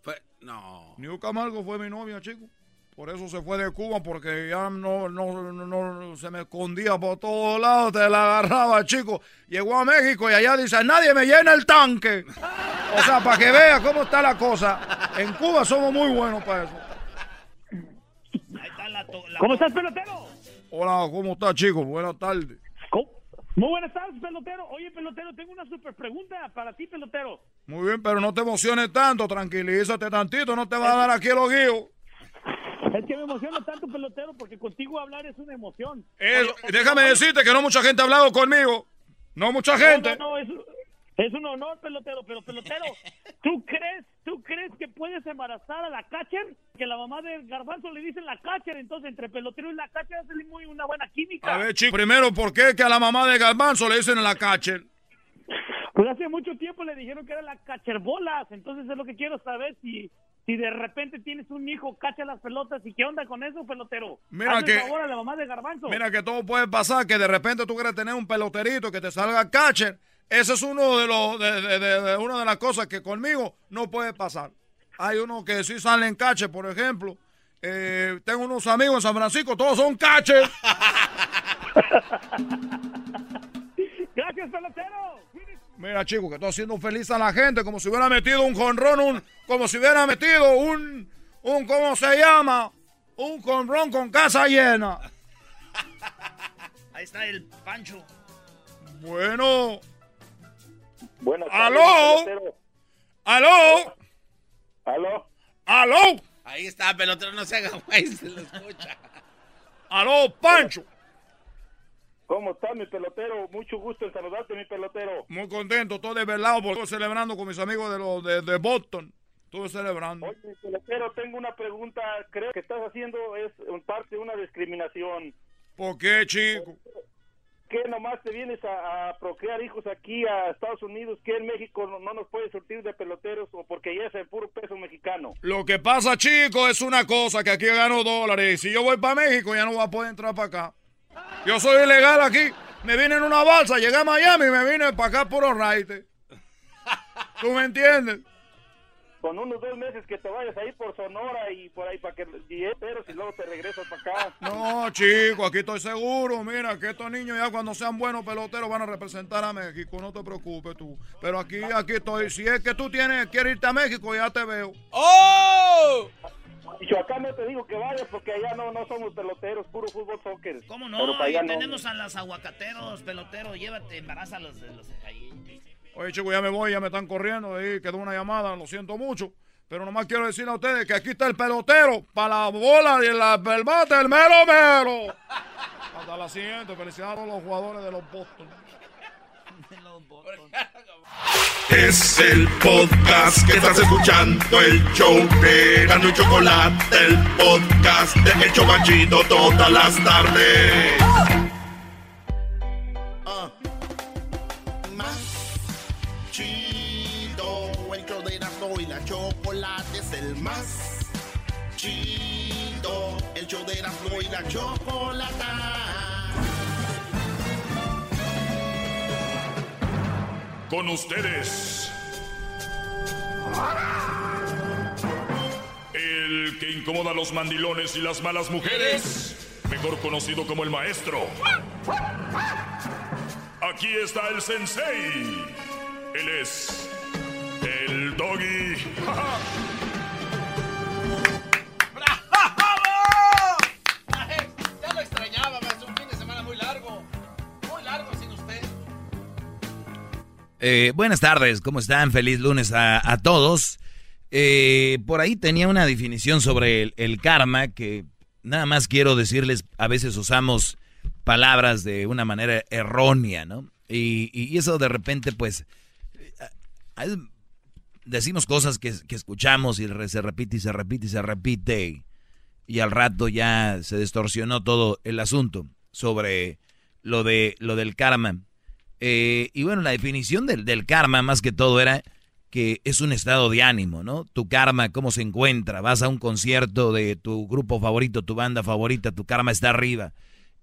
Fue- no. Niurka Margo fue mi novia, chico. Por eso se fue de Cuba, porque ya no, no, no, no- se me escondía por todos lados, te la agarraba, chico. Llegó a México y allá dice, nadie me llena el tanque. O sea, para que vea cómo está la cosa. En Cuba somos muy buenos para eso. ¿Cómo estás, pelotero? Hola, ¿cómo estás, chico? Buenas tardes. Muy buenas tardes, pelotero. Oye, pelotero, tengo una super pregunta para ti, pelotero. Muy bien, pero no te emociones tanto, tranquilízate tantito, no te va a dar aquí el ojío. Es que me emociona tanto, pelotero, porque contigo hablar es una emoción. Es- Oye, oye, déjame oye, decirte que no mucha gente ha hablado conmigo. No mucha gente. No, no, no, es, es un honor, pelotero, pero pelotero, (laughs) ¿tú crees, tú crees que puedes embarazar a la catcher? Que la mamá del garbanzo le dicen la catcher, entonces entre pelotero y la catcher hace muy una buena química. A ver, chico, primero, ¿por qué que a la mamá de Garbanzo le dicen en la catcher? Pues hace mucho tiempo le dijeron que era la cacherbolas, entonces es lo que quiero saber si si de repente tienes un hijo, cacha las pelotas y qué onda con eso, pelotero. Mira Hazle que- favor a la mamá de garbanzo. Mira que todo puede pasar, que de repente tú quieres tener un peloterito que te salga catcher. Ese es uno de los de, de- de- de- una de las cosas que conmigo no puede pasar. Hay uno que sí sale en catcher, por ejemplo. Eh, tengo unos amigos en San Francisco, todos son catcher. (laughs) Gracias, pelotero. Mira, chico, que estoy haciendo feliz a la gente, como si hubiera metido un jonrón, un, como si hubiera metido un, un, ¿cómo se llama? Un jonrón con casa llena. (laughs) Ahí está el Pancho. Bueno. Buenas ¡Aló! pelotero. ¡Aló! ¿Aló? ¡Aló! Ahí está, pelotero, no se haga güey, se lo escucha. ¡Aló, Pancho! ¿Cómo está mi pelotero? Mucho gusto en saludarte, mi pelotero. Muy contento, estoy desvelado porque estoy celebrando con mis amigos de, los de, de Boston. Estuve celebrando. Oye, mi pelotero, tengo una pregunta. Creo que estás haciendo es en parte una discriminación. ¿Por qué, chico? ¿Qué nomás te vienes a, a procrear hijos aquí a Estados Unidos? que en México no, no nos puedes surtir de peloteros o porque ya es el puro peso mexicano? Lo que pasa, chico, es una cosa, que aquí gano dólares. Y si yo voy para México, ya no voy a poder entrar para acá. Yo soy ilegal aquí. Me vine en una balsa, llegué a Miami y me vine para acá por raite. ¿Tú me entiendes? Con unos dos meses que te vayas ahí por Sonora y por ahí para que y esperas y luego te regresas para acá. No, chico, aquí estoy seguro. Mira, que estos niños ya cuando sean buenos peloteros van a representar a México. No te preocupes tú. Pero aquí, aquí estoy. Si es que tú tienes, quieres irte a México, ya te veo. ¡Oh! Michoacán no te digo que vayas porque allá no, no somos peloteros, puro fútbol soccer. ¿Cómo no? Ahí no. tenemos a los aguacateros, pelotero, llévate, embaraza a los de los ahí. Oye, chico, ya me voy, ya me están corriendo. Ahí quedó una llamada, lo siento mucho. Pero nomás quiero decirle a ustedes que aquí está el pelotero para la bola y la, el bate, el mero mero. Hasta la siguiente. Felicidades a todos los jugadores de los Boston. Es el podcast que estás escuchando, el show de Gano y Chocolate, el podcast de El Chobachito todas las tardes. Ah. Más la chocolate es el más chido, el show de Erasmo y la chocolata. Con ustedes. El que incomoda a los mandilones y las malas mujeres. Mejor conocido como el maestro. Aquí está el sensei. Él es el doggy. (laughs) Ya lo extrañaba, maestro. Un fin de semana muy largo. Muy largo sin usted. Eh, buenas tardes, ¿cómo están? Feliz lunes a, a todos. Eh, por ahí tenía una definición sobre el, el karma que nada más quiero decirles, a veces usamos palabras de una manera errónea, ¿no? Y, y eso de repente, pues, eh, decimos cosas que, que, escuchamos y se repite y se repite y se repite. Y al rato ya se distorsionó todo el asunto sobre lo, de, lo del karma. Eh, y bueno, la definición del, del karma más que todo era que es un estado de ánimo, ¿no? Tu karma, cómo se encuentra. Vas a un concierto de tu grupo favorito, tu banda favorita, tu karma está arriba.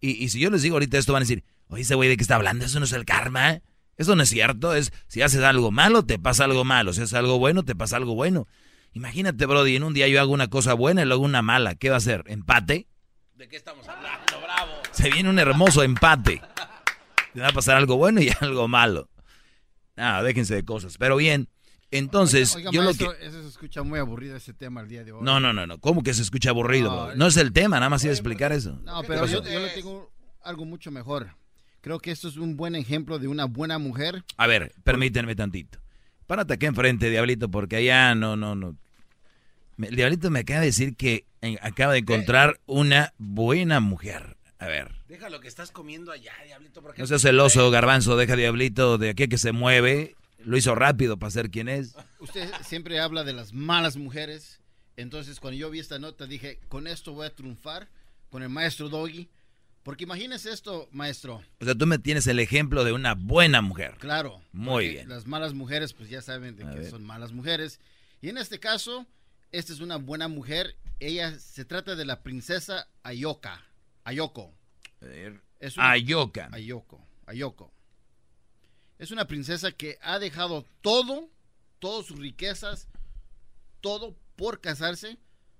Y, y si yo les digo ahorita esto, van a decir, oye, ese güey de qué está hablando, eso no es el karma. Eso no es cierto. Es si haces algo malo, te pasa algo malo. Si haces algo bueno, te pasa algo bueno. Imagínate, Brody, en un día yo hago una cosa buena y luego una mala. ¿Qué va a ser? ¿Empate? ¿De qué estamos hablando, bravo? Se viene un hermoso empate. Te va a pasar algo bueno y (laughs) algo malo. Ah, déjense de cosas. Pero bien, entonces, oiga, yo maestro, lo que... Eso se escucha muy aburrido ese tema el día de hoy. No, no, no, no. ¿Cómo que se escucha aburrido, No, bro? No es el tema, nada más iba a explicar eso. No, pero yo, yo le tengo algo mucho mejor. Creo que esto es un buen ejemplo de una buena mujer. A ver, permítanme tantito. Párate aquí enfrente, Diablito, porque allá no, no, no. Me- El Diablito me acaba de decir que acaba de encontrar una buena mujer. A ver. Deja lo que estás comiendo allá, diablito. Porque No seas celoso, Garbanzo, deja Diablito de aquí que se mueve. Lo hizo rápido para ser quien es. Usted siempre habla de las malas mujeres. Entonces, cuando yo vi esta nota, dije, con esto voy a triunfar con el maestro Doggy. Porque imagínese esto, maestro. O sea, tú me tienes el ejemplo de una buena mujer. Claro. Muy bien. Las malas mujeres, pues ya saben de que son malas mujeres. Y en este caso, esta es una buena mujer. Ella se trata de la princesa Ayoka. Ayoko. Es una- Ayoka. Ayoko. Ayoko. Es una princesa que ha dejado todo, todas sus riquezas, todo por casarse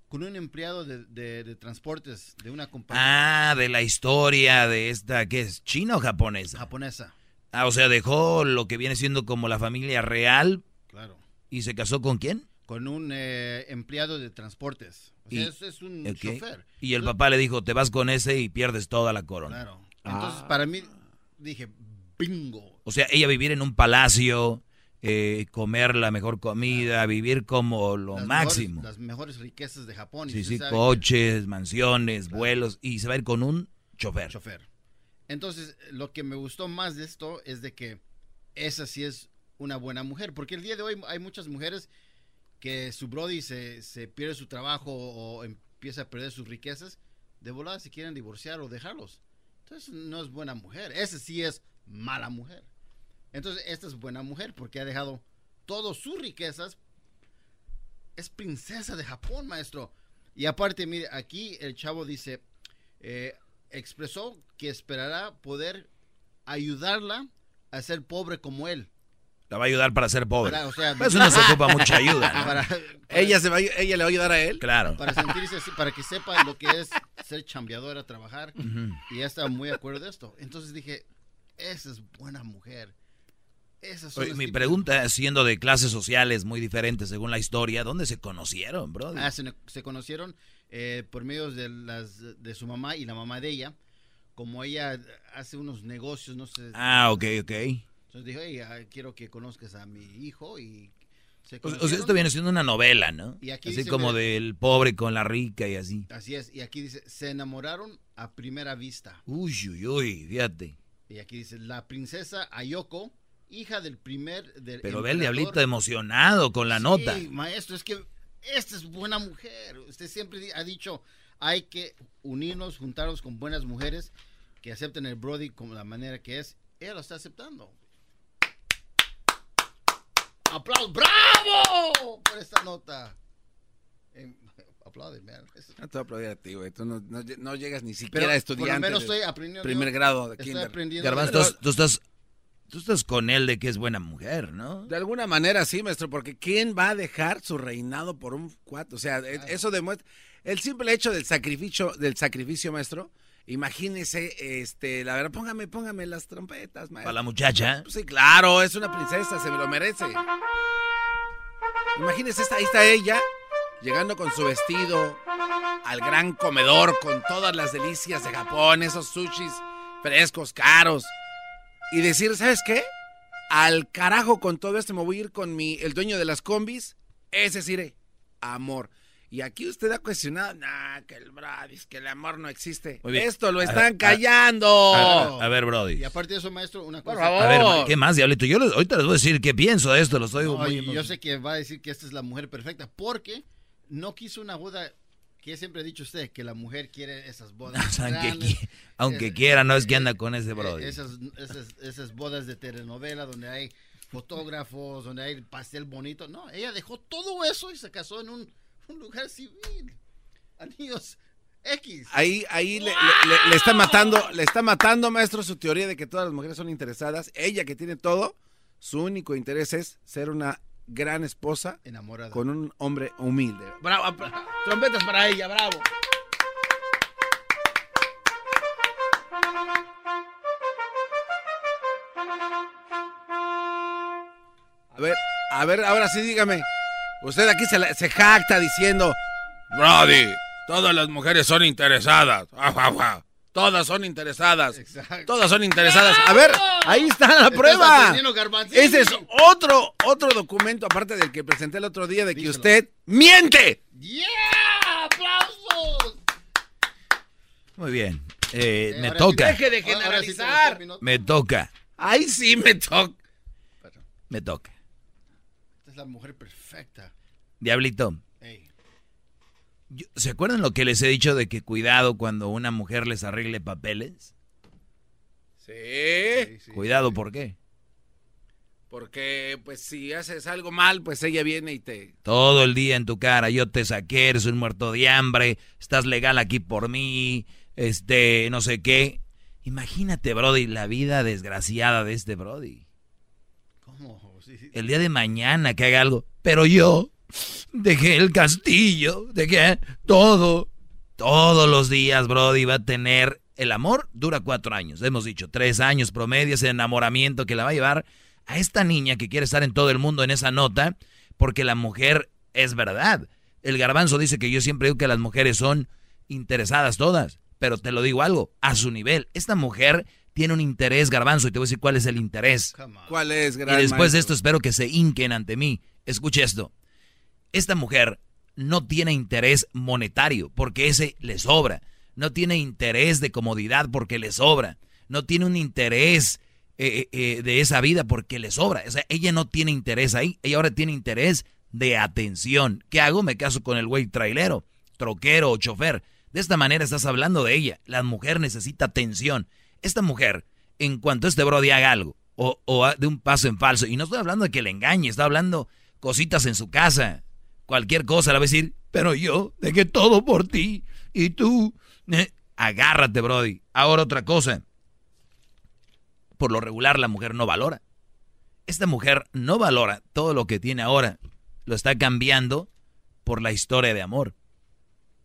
con un empleado de, de- de transportes de una compañía Ah, de la historia de esta, ¿qué es? ¿China o japonesa? japonesa. Ah, o sea, dejó lo que viene siendo como la familia real Claro. y se casó con quién? Con un eh, empleado de transportes. O sea, Y- es, es un chofer. Y el papá le dijo, te vas con ese y pierdes toda la corona. Claro. Entonces, Ah. para mí, dije, bingo. O sea, ella vivir en un palacio, eh, comer la mejor comida, vivir como lo Las máximo. mejores- las mejores riquezas de Japón. sí, sí, que- coches, mansiones, vuelos, y se va a ir con un chofer. chofer. Entonces, lo que me gustó más de esto es de que esa sí es una buena mujer, porque el día de hoy hay muchas mujeres que su brody se, se pierde su trabajo o empieza a perder sus riquezas, de volada se quieren divorciar o dejarlos. Entonces, no es buena mujer, esa sí es mala mujer. Entonces, esta es buena mujer porque ha dejado todas sus riquezas. Es princesa de Japón, maestro. Y aparte, mire, aquí el chavo dice, eh, expresó que esperará poder ayudarla a ser pobre como él. La va a ayudar para ser pobre. Para, o sea, Eso no se ocupa mucha ayuda. ¿no? (laughs) Para, ella, se va, ella le va a ayudar a él. Claro. para sentirse así, para que sepa lo que es ser chambeadora, trabajar. Ujú. Y ella estaba muy de acuerdo de esto. Entonces dije, esa es buena mujer. Esas son Oye, las mi pregunta, siendo de clases sociales muy diferentes según la historia, ¿dónde se conocieron, bro? Ah, se, se conocieron eh, por medio de, las, de su mamá y la mamá de ella. Como ella hace unos negocios, no sé. Ah, ok, ok. Entonces dijo, "Hey, ah, quiero que conozcas a mi hijo y se O, sea, esto viene siendo una novela, ¿no? Y aquí así como del pobre con la rica y así. Así es, y aquí dice, se enamoraron a primera vista. Uy, uy, uy, fíjate. Y aquí dice, la princesa Ayoko, hija del primer... Del Pero ve el emperador". diablito emocionado con la Sí, nota. maestro, es que esta es buena mujer. Usted siempre ha dicho, hay que unirnos, juntarnos con buenas mujeres que acepten el Brody como la manera que es. Ella lo está aceptando. ¡Aplausos! ¡Bravo! Por esta nota. Eh, aplaude, man. No te voy a aplaudir a ti, güey. Tú no, no- no llegas ni Pero siquiera a por lo menos estoy aprendiendo. Primer grado de Estoy kinder. aprendiendo. Garbanzo, tú, tú estás, tú estás con él de que es buena mujer, ¿no? De alguna manera sí, maestro, porque ¿quién va a dejar su reinado por un cuatro? O sea, e- eso demuestra el simple hecho del sacrificio, del sacrificio, maestro. Imagínese, este, la verdad, póngame, póngame las trompetas, maestro. Para la muchacha. Pues sí, claro, es una princesa, se me lo merece. Imagínese, ahí está ella, llegando con su vestido al gran comedor con todas las delicias de Japón, esos sushis frescos, caros. Y decir, ¿sabes qué? Al carajo con todo esto, me voy a ir con mi, el dueño de las combis, ese es iré, amor. Y aquí usted ha cuestionado, nah, que el Brody, que el amor no existe. Muy bien. Esto lo A- están a- callando. A, a ver, Brody. Y aparte de eso, maestro, una Por cosa. favor. A ver, ¿qué más, Diablito? Yo les- ahorita les voy a decir qué pienso de esto, lo estoy No, muy... yo sé que va a decir que esta es la mujer perfecta porque no quiso una boda que siempre ha dicho usted que la mujer quiere esas (laughs) bodas aunque, grandes, qui- aunque es- quiera, no es que anda con ese eh, Brody. esas, esas, esas bodas de telenovela donde hay fotógrafos, donde hay pastel bonito. No, ella dejó todo eso y se casó en un, un lugar civil. Anillos X. Ahí, ahí le, le- le- le está matando, le está matando, maestro, su teoría de que todas las mujeres son interesadas. Ella que tiene todo, su único interés es ser una gran esposa Enamorada. con un hombre humilde. Bravo, trompetas para ella, bravo. A ver, a ver, ahora sí dígame. Usted aquí se, la- se jacta diciendo, Brody, todas las mujeres son interesadas. Ah, ah, ah. Todas son interesadas. Todas son interesadas. A ver, ahí está la prueba. Ese es otro, otro documento, aparte del que presenté el otro día, de que usted miente. ¡Yeah! ¡Aplausos! Muy bien. Eh, me ahora toca. sí- Deje de Ahora sí generalizar. Me toca. Ahí sí me toca. Me toca. Esta es la mujer perfecta. Diablito. ¿Se acuerdan lo que les he dicho de que cuidado cuando una mujer les arregle papeles? Sí. Cuidado, ¿por qué? Porque, pues, si haces algo mal, pues ella viene y te... Todo el día en tu cara, yo te saqué, eres un muerto de hambre, estás legal aquí por mí, este, no sé qué. Imagínate, Brody, la vida desgraciada de este Brody. ¿Cómo? Sí, sí. El día de mañana que haga algo, pero yo dejé el castillo, dejé todo. Todos los días, Brody, va a tener... El amor dura cuatro años, hemos dicho, tres años promedio, ese enamoramiento que la va a llevar a esta niña que quiere estar en todo el mundo en esa nota, porque la mujer es verdad. El garbanzo dice que yo siempre digo que las mujeres son interesadas todas, pero te lo digo algo, a su nivel. Esta mujer tiene un interés, garbanzo, y te voy a decir cuál es el interés. ¿Cuál es, Y después de esto espero que se hinquen ante mí. Escuche esto. Esta mujer no tiene interés monetario porque ese le sobra. No tiene interés de comodidad porque le sobra. No tiene un interés eh, eh, de esa vida porque le sobra. O sea, ella no tiene interés ahí. Ella ahora tiene interés de atención. ¿Qué hago? Me caso con el güey trailero, troquero o chofer. De esta manera estás hablando de ella. La mujer necesita atención. Esta mujer, en cuanto este brody haga algo, o, o de un paso en falso, y no estoy hablando de que le engañe, estoy hablando cositas en su casa, cualquier cosa, la va a decir, pero yo dejé todo por ti, y tú, agárrate, brody. Ahora otra cosa, por lo regular la mujer no valora. Esta mujer no valora todo lo que tiene ahora, lo está cambiando por la historia de amor.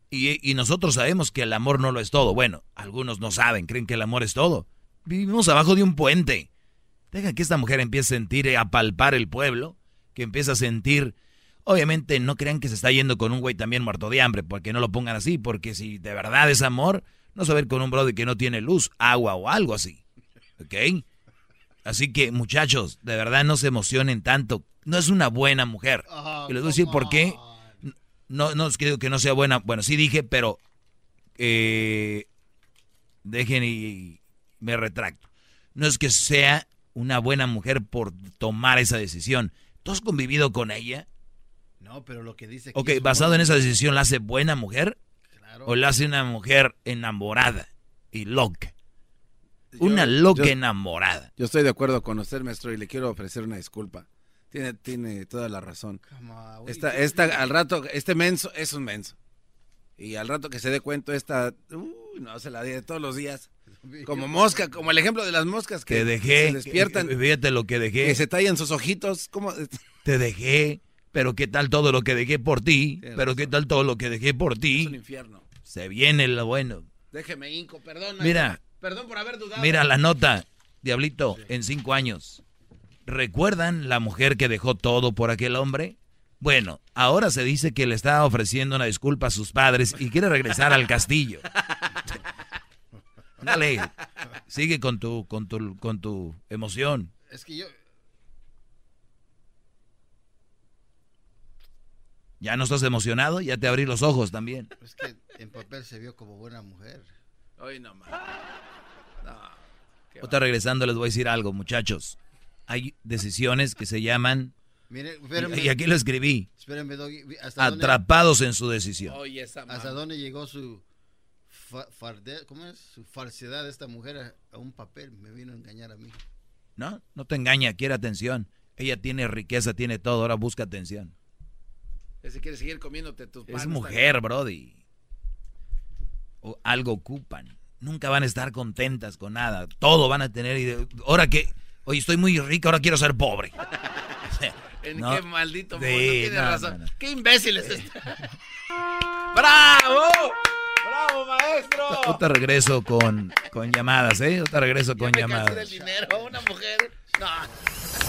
Y, nosotros sabemos que el amor no lo es todo. Bueno, algunos no saben, creen que el amor es todo. Vivimos abajo de un puente. Deja que esta mujer empiece a sentir, a palpar el pueblo, que empiece a sentir... Obviamente no crean que se está yendo con un güey también muerto de hambre, porque no lo pongan así, porque si de verdad es amor, no se va a ir con un brother que no tiene luz, agua o algo así. ¿Ok? Así que muchachos, de verdad no se emocionen tanto. No es una buena mujer. y les voy a decir por qué. No, no digo que no sea buena. Bueno, sí dije, pero eh, dejen y me retracto. No es que sea una buena mujer por tomar esa decisión. ¿Tú has convivido con ella? No, pero lo que dice Ok, basado en esa decisión, ¿la hace buena mujer? Claro. ¿O la hace una mujer enamorada y loca? Una loca yo- enamorada. Yo estoy de acuerdo con usted, maestro, y le quiero ofrecer una disculpa. Tiene, tiene toda la razón. Esta, esta, al rato, este menso es un menso. Y al rato que se dé cuenta, esta, uy, no se la di todos los días. (laughs) Como mosca, como el ejemplo de las moscas que Te dejé. se despiertan, que- Fíjate lo que dejé. que se tallan sus ojitos. ¿cómo? Te dejé. Pero qué tal todo lo que dejé por ti. Tienes Pero qué tal todo lo que dejé por Es un ti. infierno. Se viene lo bueno. Déjeme, Inco, perdón. Mira. Perdón por haber dudado. Mira la nota, Diablito, en cinco años. ¿Recuerdan la mujer que dejó todo por aquel hombre? Bueno, ahora se dice que le está ofreciendo una disculpa a sus padres y quiere regresar al castillo. (laughs) Dale, sigue con tu, con tu, con tu emoción. Es que yo... ¿Ya no estás emocionado? Ya te abrí los ojos también. Es que en papel se vio como buena mujer. Hoy no más. Otra regresando les voy a decir algo, muchachos. Hay decisiones que se llaman... Mire, espérame. y aquí lo escribí. Espérenme, Doggy. ¿Hasta dónde- Atrapados en su decisión. Esa ¿Hasta dónde llegó su fa- farde- ¿cómo es? Su falsedad de esta mujer a, a un papel? Me vino a engañar a mí. No, no te engaña, quiere atención. Ella tiene riqueza, tiene todo, ahora busca atención. Ese quiere seguir comiéndote tus Es panes, mujer, Brody. O algo ocupan. Nunca van a estar contentas con nada. Todo van a tener. y Ahora que. Oye, estoy muy rica, ahora quiero ser pobre. (laughs) En No. qué maldito Sí, mundo, tienes no, razón. no. Qué imbécil es este. (laughs) ¡Bravo! ¡Bravo, maestro! Otra regreso con, con llamadas, ¿eh? Otra regreso con Me cansé llamadas. del dinero, una mujer. No.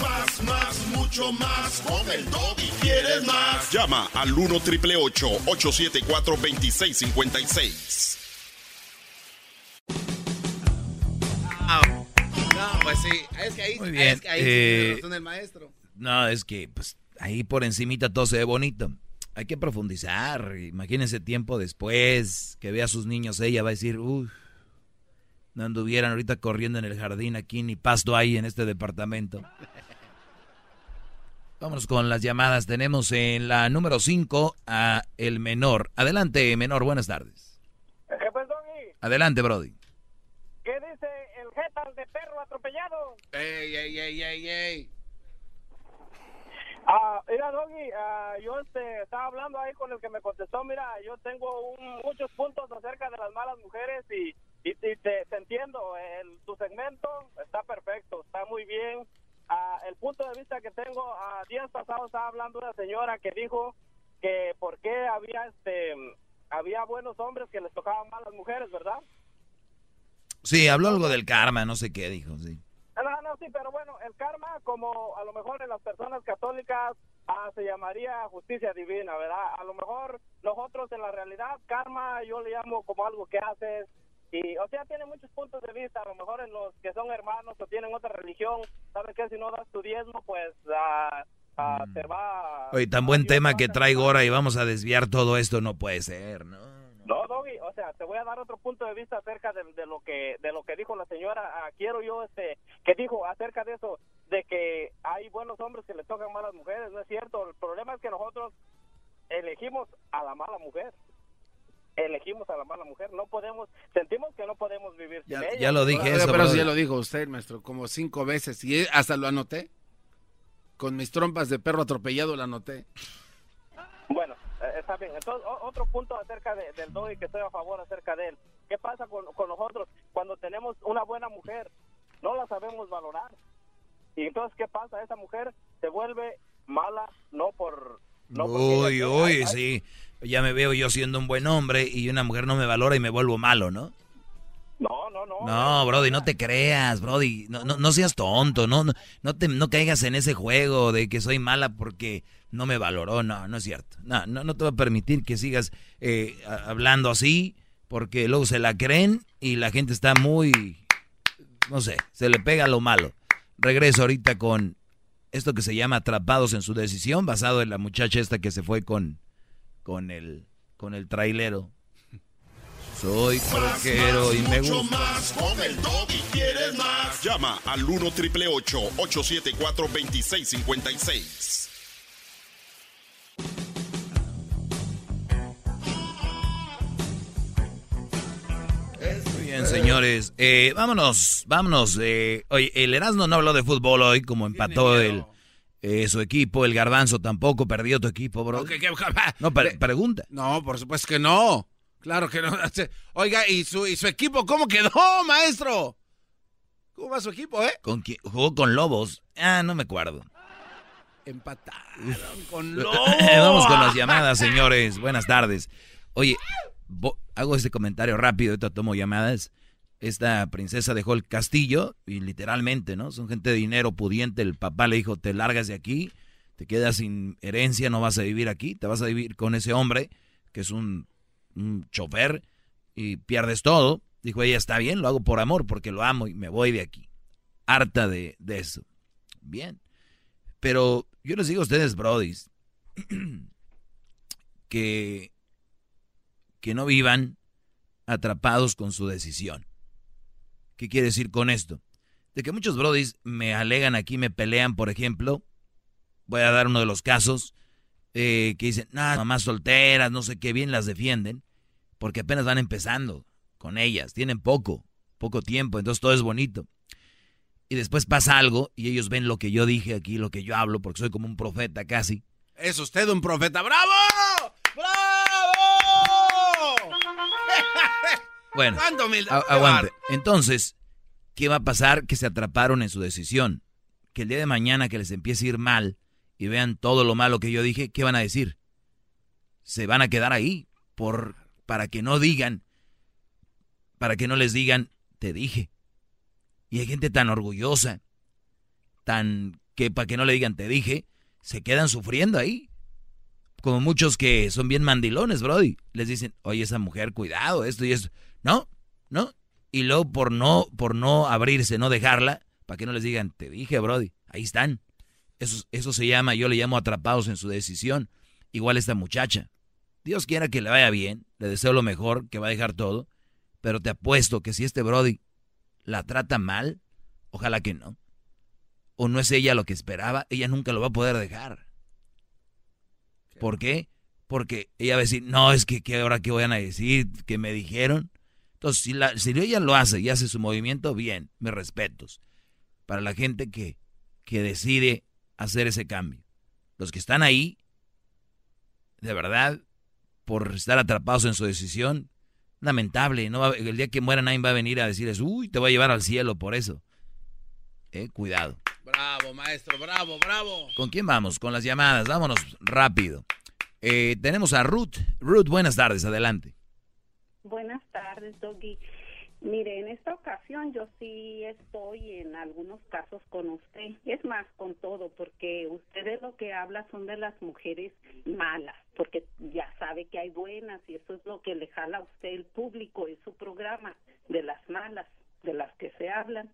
Más, más, mucho más. Con el doggy quieres más. Llama al 1 triple 874 2656. No, pues sí. Es que ahí, Muy bien, es que ahí sí eh, tiene razón el maestro. No, es que pues ahí por encimita todo se ve bonito. Hay que profundizar. Imagínense tiempo después que vea a sus niños, ella va a decir, uff, no anduvieran ahorita corriendo en el jardín aquí, ni pasto hay en este departamento. Vámonos con las llamadas. Tenemos en la número 5 a el menor. Adelante, menor, buenas tardes. ¿Qué pues, Doggy? Adelante, Brody. ¿Qué dice el jetal de perro atropellado? Ey, ey, ey, ey, ey. Ah, mira, Doggy, ah, yo este, estaba hablando ahí con el que me contestó. Mira, yo tengo un- muchos puntos acerca de las malas mujeres y, y, y te, te entiendo. El, tu segmento está perfecto, está muy bien. Ah, el punto de vista que tengo, a días pasados estaba hablando una señora que dijo que por qué había este había buenos hombres que les tocaban malas mujeres, ¿verdad? Sí, habló algo del karma, no sé qué dijo, sí. No, no, sí, pero bueno, el karma, como a lo mejor en las personas católicas ah, se llamaría justicia divina, ¿verdad? A lo mejor nosotros en la realidad, karma yo le llamo como algo que haces. Y, o sea, tiene muchos puntos de vista. A lo mejor en los que son hermanos o tienen otra religión, ¿sabes qué? Si no das tu diezmo, pues ah, ah, te va. Oye, tan buen tema que traigo ahora y vamos a desviar todo esto, no puede ser, ¿no? No, Doggy, o sea, te voy a dar otro punto de vista acerca de, de lo que de lo que dijo la señora. Ah, quiero yo este que dijo acerca de eso de que hay buenos hombres que le tocan malas mujeres, no es cierto. El problema es que nosotros elegimos a la mala mujer. Elegimos a la mala mujer, no podemos, sentimos que no podemos vivir sin ella. ya lo dije Pero, eso, pero brother. ya lo dijo usted, maestro, como cinco veces. Y hasta lo anoté. Con mis trompas de perro atropellado lo anoté. Bueno, eh, está bien. Entonces, o- otro punto acerca de- del doggy que estoy a favor acerca de él. ¿Qué pasa con, con nosotros cuando tenemos una buena mujer? No la sabemos valorar. Y entonces, ¿qué pasa? Esa mujer se vuelve mala no por... No Uy, uy, sí. Ya me veo yo siendo un buen hombre y una mujer no me valora y me vuelvo malo, ¿no? No, no, no. No, Brody, no te creas, Brody. No, no, no seas tonto, no, no, no, te, no caigas en ese juego de que soy mala porque no me valoró. No, no es cierto. No, no, no te voy a permitir que sigas eh, hablando así porque luego se la creen y la gente está muy, no sé, se le pega lo malo. Regreso ahorita con esto que se llama Atrapados en su decisión, basado en la muchacha esta que se fue con, con el, con el trailero. Soy troquero y me mucho gusta. más. Con el doggy quieres más. Llama al 1 triple 874 2656. Bien, señores. Eh, vámonos, vámonos. eh, oye, el Erasmo no habló de fútbol hoy, como empató el, eh, su equipo. El Garbanzo tampoco perdió tu equipo, bro. (laughs) No, pre- pregunta. No, por supuesto que no. Claro que no. (laughs) Oiga, ¿y su, ¿y su equipo cómo quedó, (laughs) maestro? ¿Cómo va su equipo, eh? ¿Con quién? Jugó con Lobos. Ah, no me acuerdo. Empataron con Lobos. Vamos con las llamadas, señores. Buenas tardes. Oye, hago este comentario rápido, ahorita tomo llamadas. Esta princesa dejó el castillo y literalmente, ¿no? Son gente de dinero pudiente. El papá le dijo, te largas de aquí, te quedas sin herencia, no vas a vivir aquí, te vas a vivir con ese hombre que es un, chofer y pierdes todo. Dijo, ella está bien, lo hago por amor, porque lo amo y me voy de aquí. Harta de, de eso. Bien. Pero yo les digo a ustedes, brodis, (clears throat) que, que no vivan atrapados con su decisión. ¿Qué quiere decir con esto? De que muchos brodis me alegan aquí, me pelean, por ejemplo, voy a dar uno de los casos, eh, que dicen, nada, mamás solteras, no sé qué, bien las defienden, porque apenas van empezando con ellas, tienen poco, poco tiempo, entonces todo es bonito. Y después pasa algo y ellos ven lo que yo dije aquí, lo que yo hablo, porque soy como un profeta casi. Es usted un profeta. ¡Bravo! ¡Bravo! Bueno, aguante. Entonces, ¿qué va a pasar? Que se atraparon en su decisión. Que el día de mañana que les empiece a ir mal y vean todo lo malo que yo dije, ¿qué van a decir? Se van a quedar ahí por para que no digan, para que no les digan, te dije. Y hay gente tan orgullosa, tan que para que no le digan, te dije, se quedan sufriendo ahí. Como muchos que son bien mandilones, Brody. Les dicen, oye, esa mujer, cuidado, esto y esto. No, no. Y luego por no, por no abrirse, no dejarla, para que no les digan, te dije, Brody, ahí están. Eso, eso se llama, yo le llamo atrapados en su decisión. Igual esta muchacha. Dios quiera que le vaya bien, le deseo lo mejor, que va a dejar todo. Pero te apuesto que si este Brody la trata mal, ojalá que no. O no es ella lo que esperaba, ella nunca lo va a poder dejar. ¿Por qué? Porque ella va a decir, no, es que ¿qué ahora qué van a decir, que me dijeron. Entonces, si, la, si ella lo hace y hace su movimiento, bien, me respetos. Para la gente que, que decide hacer ese cambio. Los que están ahí, de verdad, por estar atrapados en su decisión, lamentable. No va- el día que muera nadie va a venir a decirles, uy, te voy a llevar al cielo por eso. Eh, cuidado. Bravo, maestro, bravo, bravo. ¿Con quién vamos? Con las llamadas. Vámonos rápido. Eh, tenemos a Ruth. Ruth, buenas tardes. Adelante. Buenas tardes, Doggy. Mire, en esta ocasión yo sí estoy en algunos casos con usted. Es más, con todo, porque usted de lo que habla son de las mujeres malas, porque ya sabe que hay buenas y eso es lo que le jala a usted el público, es su programa, de las malas, de las que se hablan.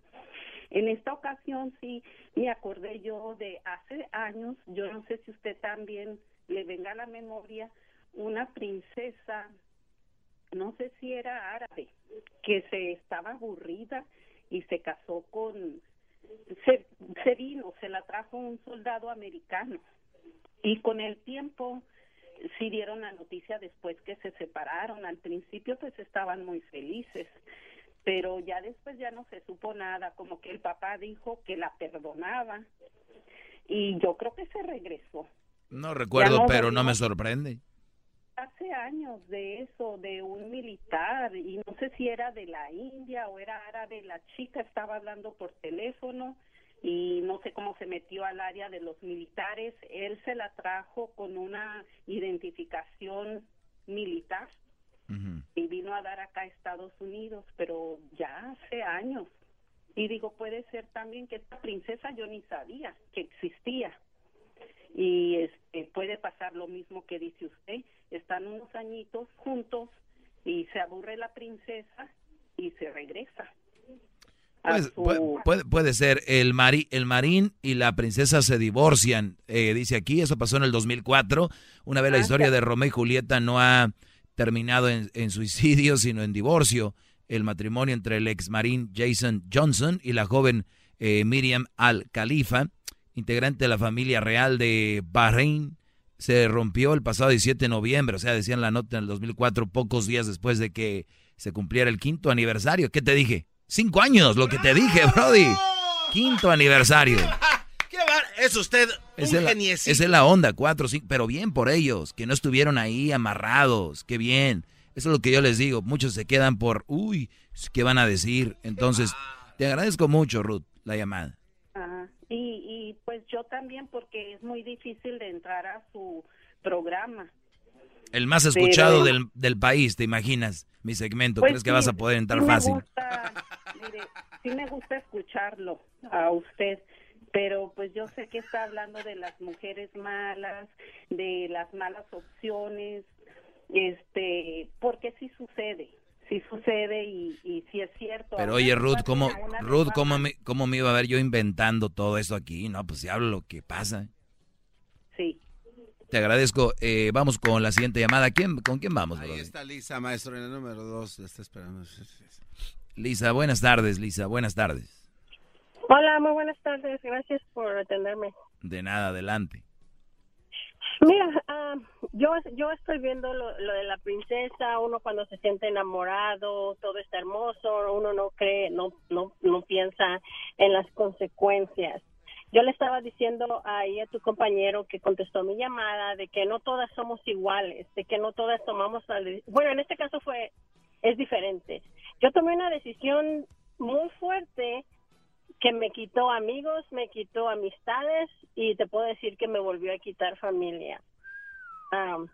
En esta ocasión sí me acordé yo de hace años, yo no sé si usted también le venga a la memoria, una princesa no sé si era árabe, que se estaba aburrida y se casó con, se, se vino, se la trajo un soldado americano y con el tiempo sí dieron la noticia después que se separaron. Al principio pues estaban muy felices, pero ya después ya no se supo nada, como que el papá dijo que la perdonaba y yo creo que se regresó. No recuerdo, no pero no me sorprende. hace años de eso, de un militar, y no sé si era de la India o era árabe, la chica estaba hablando por teléfono y no sé cómo se metió al área de los militares, él se la trajo con una identificación militar y vino a dar acá a Estados Unidos, pero ya hace años. Y digo, puede ser también que esta princesa yo ni sabía que existía y este puede pasar lo mismo que dice usted están unos añitos juntos y se aburre la princesa y se regresa Pues, su- puede, puede- ser. El, mari- el marín y la princesa se divorcian. Eh, dice aquí, eso pasó en el 2004. Una vez la Ah, historia de Romeo y Julieta no ha terminado en, en suicidio, sino en divorcio. El matrimonio entre el ex marín Jason Johnson y la joven eh, Miriam Al-Khalifa, integrante de la familia real de Bahrein, se rompió el pasado 17 de noviembre. O sea, decían la nota en el 2004, pocos días después de que se cumpliera el quinto aniversario. ¿Qué te dije? Cinco años, lo que te dije, Brody. Quinto aniversario. ¿Qué va? Es usted un Esa es, la, geniecito. esa es la onda, cuatro, cinco, pero bien por ellos, que no estuvieron ahí amarrados, qué bien. Eso es lo que yo les digo, muchos se quedan por, uy, ¿qué van a decir? Entonces, te agradezco mucho, Ruth, la llamada. Ah, y, y pues yo también porque es muy difícil de entrar a su programa El más Pero- escuchado del, del país, ¿te imaginas? Mi segmento, Pues ¿crees que sí, vas a poder entrar sí me fácil? gusta, mire, sí me gusta escucharlo a usted, pero pues yo sé que está hablando de las mujeres malas, de las malas opciones, este, porque sí sucede, sí sucede y, y sí es cierto. Pero oye, Ruth, ¿cómo, Ruth. ¿cómo me, ¿cómo me iba a ver yo inventando todo esto aquí? No, pues si hablo lo que pasa. Sí. Te agradezco. Eh, vamos con la siguiente llamada. ¿Quién, ¿Con quién vamos? Ahí está Lisa, maestro, en el número dos. está esperando. Lisa, buenas tardes, Lisa, buenas tardes. Hola, muy buenas tardes. Gracias por atenderme. De nada, adelante. Mira, ah, yo yo estoy viendo lo, lo de la princesa, uno cuando se siente enamorado, todo está hermoso, uno no cree, no no no piensa en las consecuencias. Yo le estaba diciendo ahí a tu compañero que contestó mi llamada de que no todas somos iguales, de que no todas tomamos la bueno, en este caso fue es diferente. Yo tomé una decisión muy fuerte que me quitó amigos, me quitó amistades y te puedo decir que me volvió a quitar familia. Am,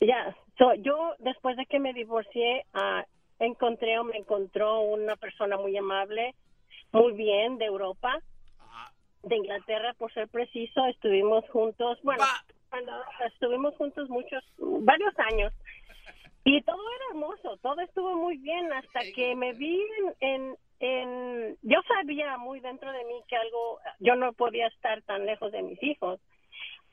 ya, so, yo después de que me divorcié, ah, encontré o me encontró una persona muy amable, muy bien de Europa, de Inglaterra por ser preciso, estuvimos juntos, bueno, cuando estuvimos juntos muchos, varios años y todo era hermoso, todo estuvo muy bien hasta que me vi en, en, en- yo sabía muy dentro de mí que algo, yo no podía estar tan lejos de mis hijos,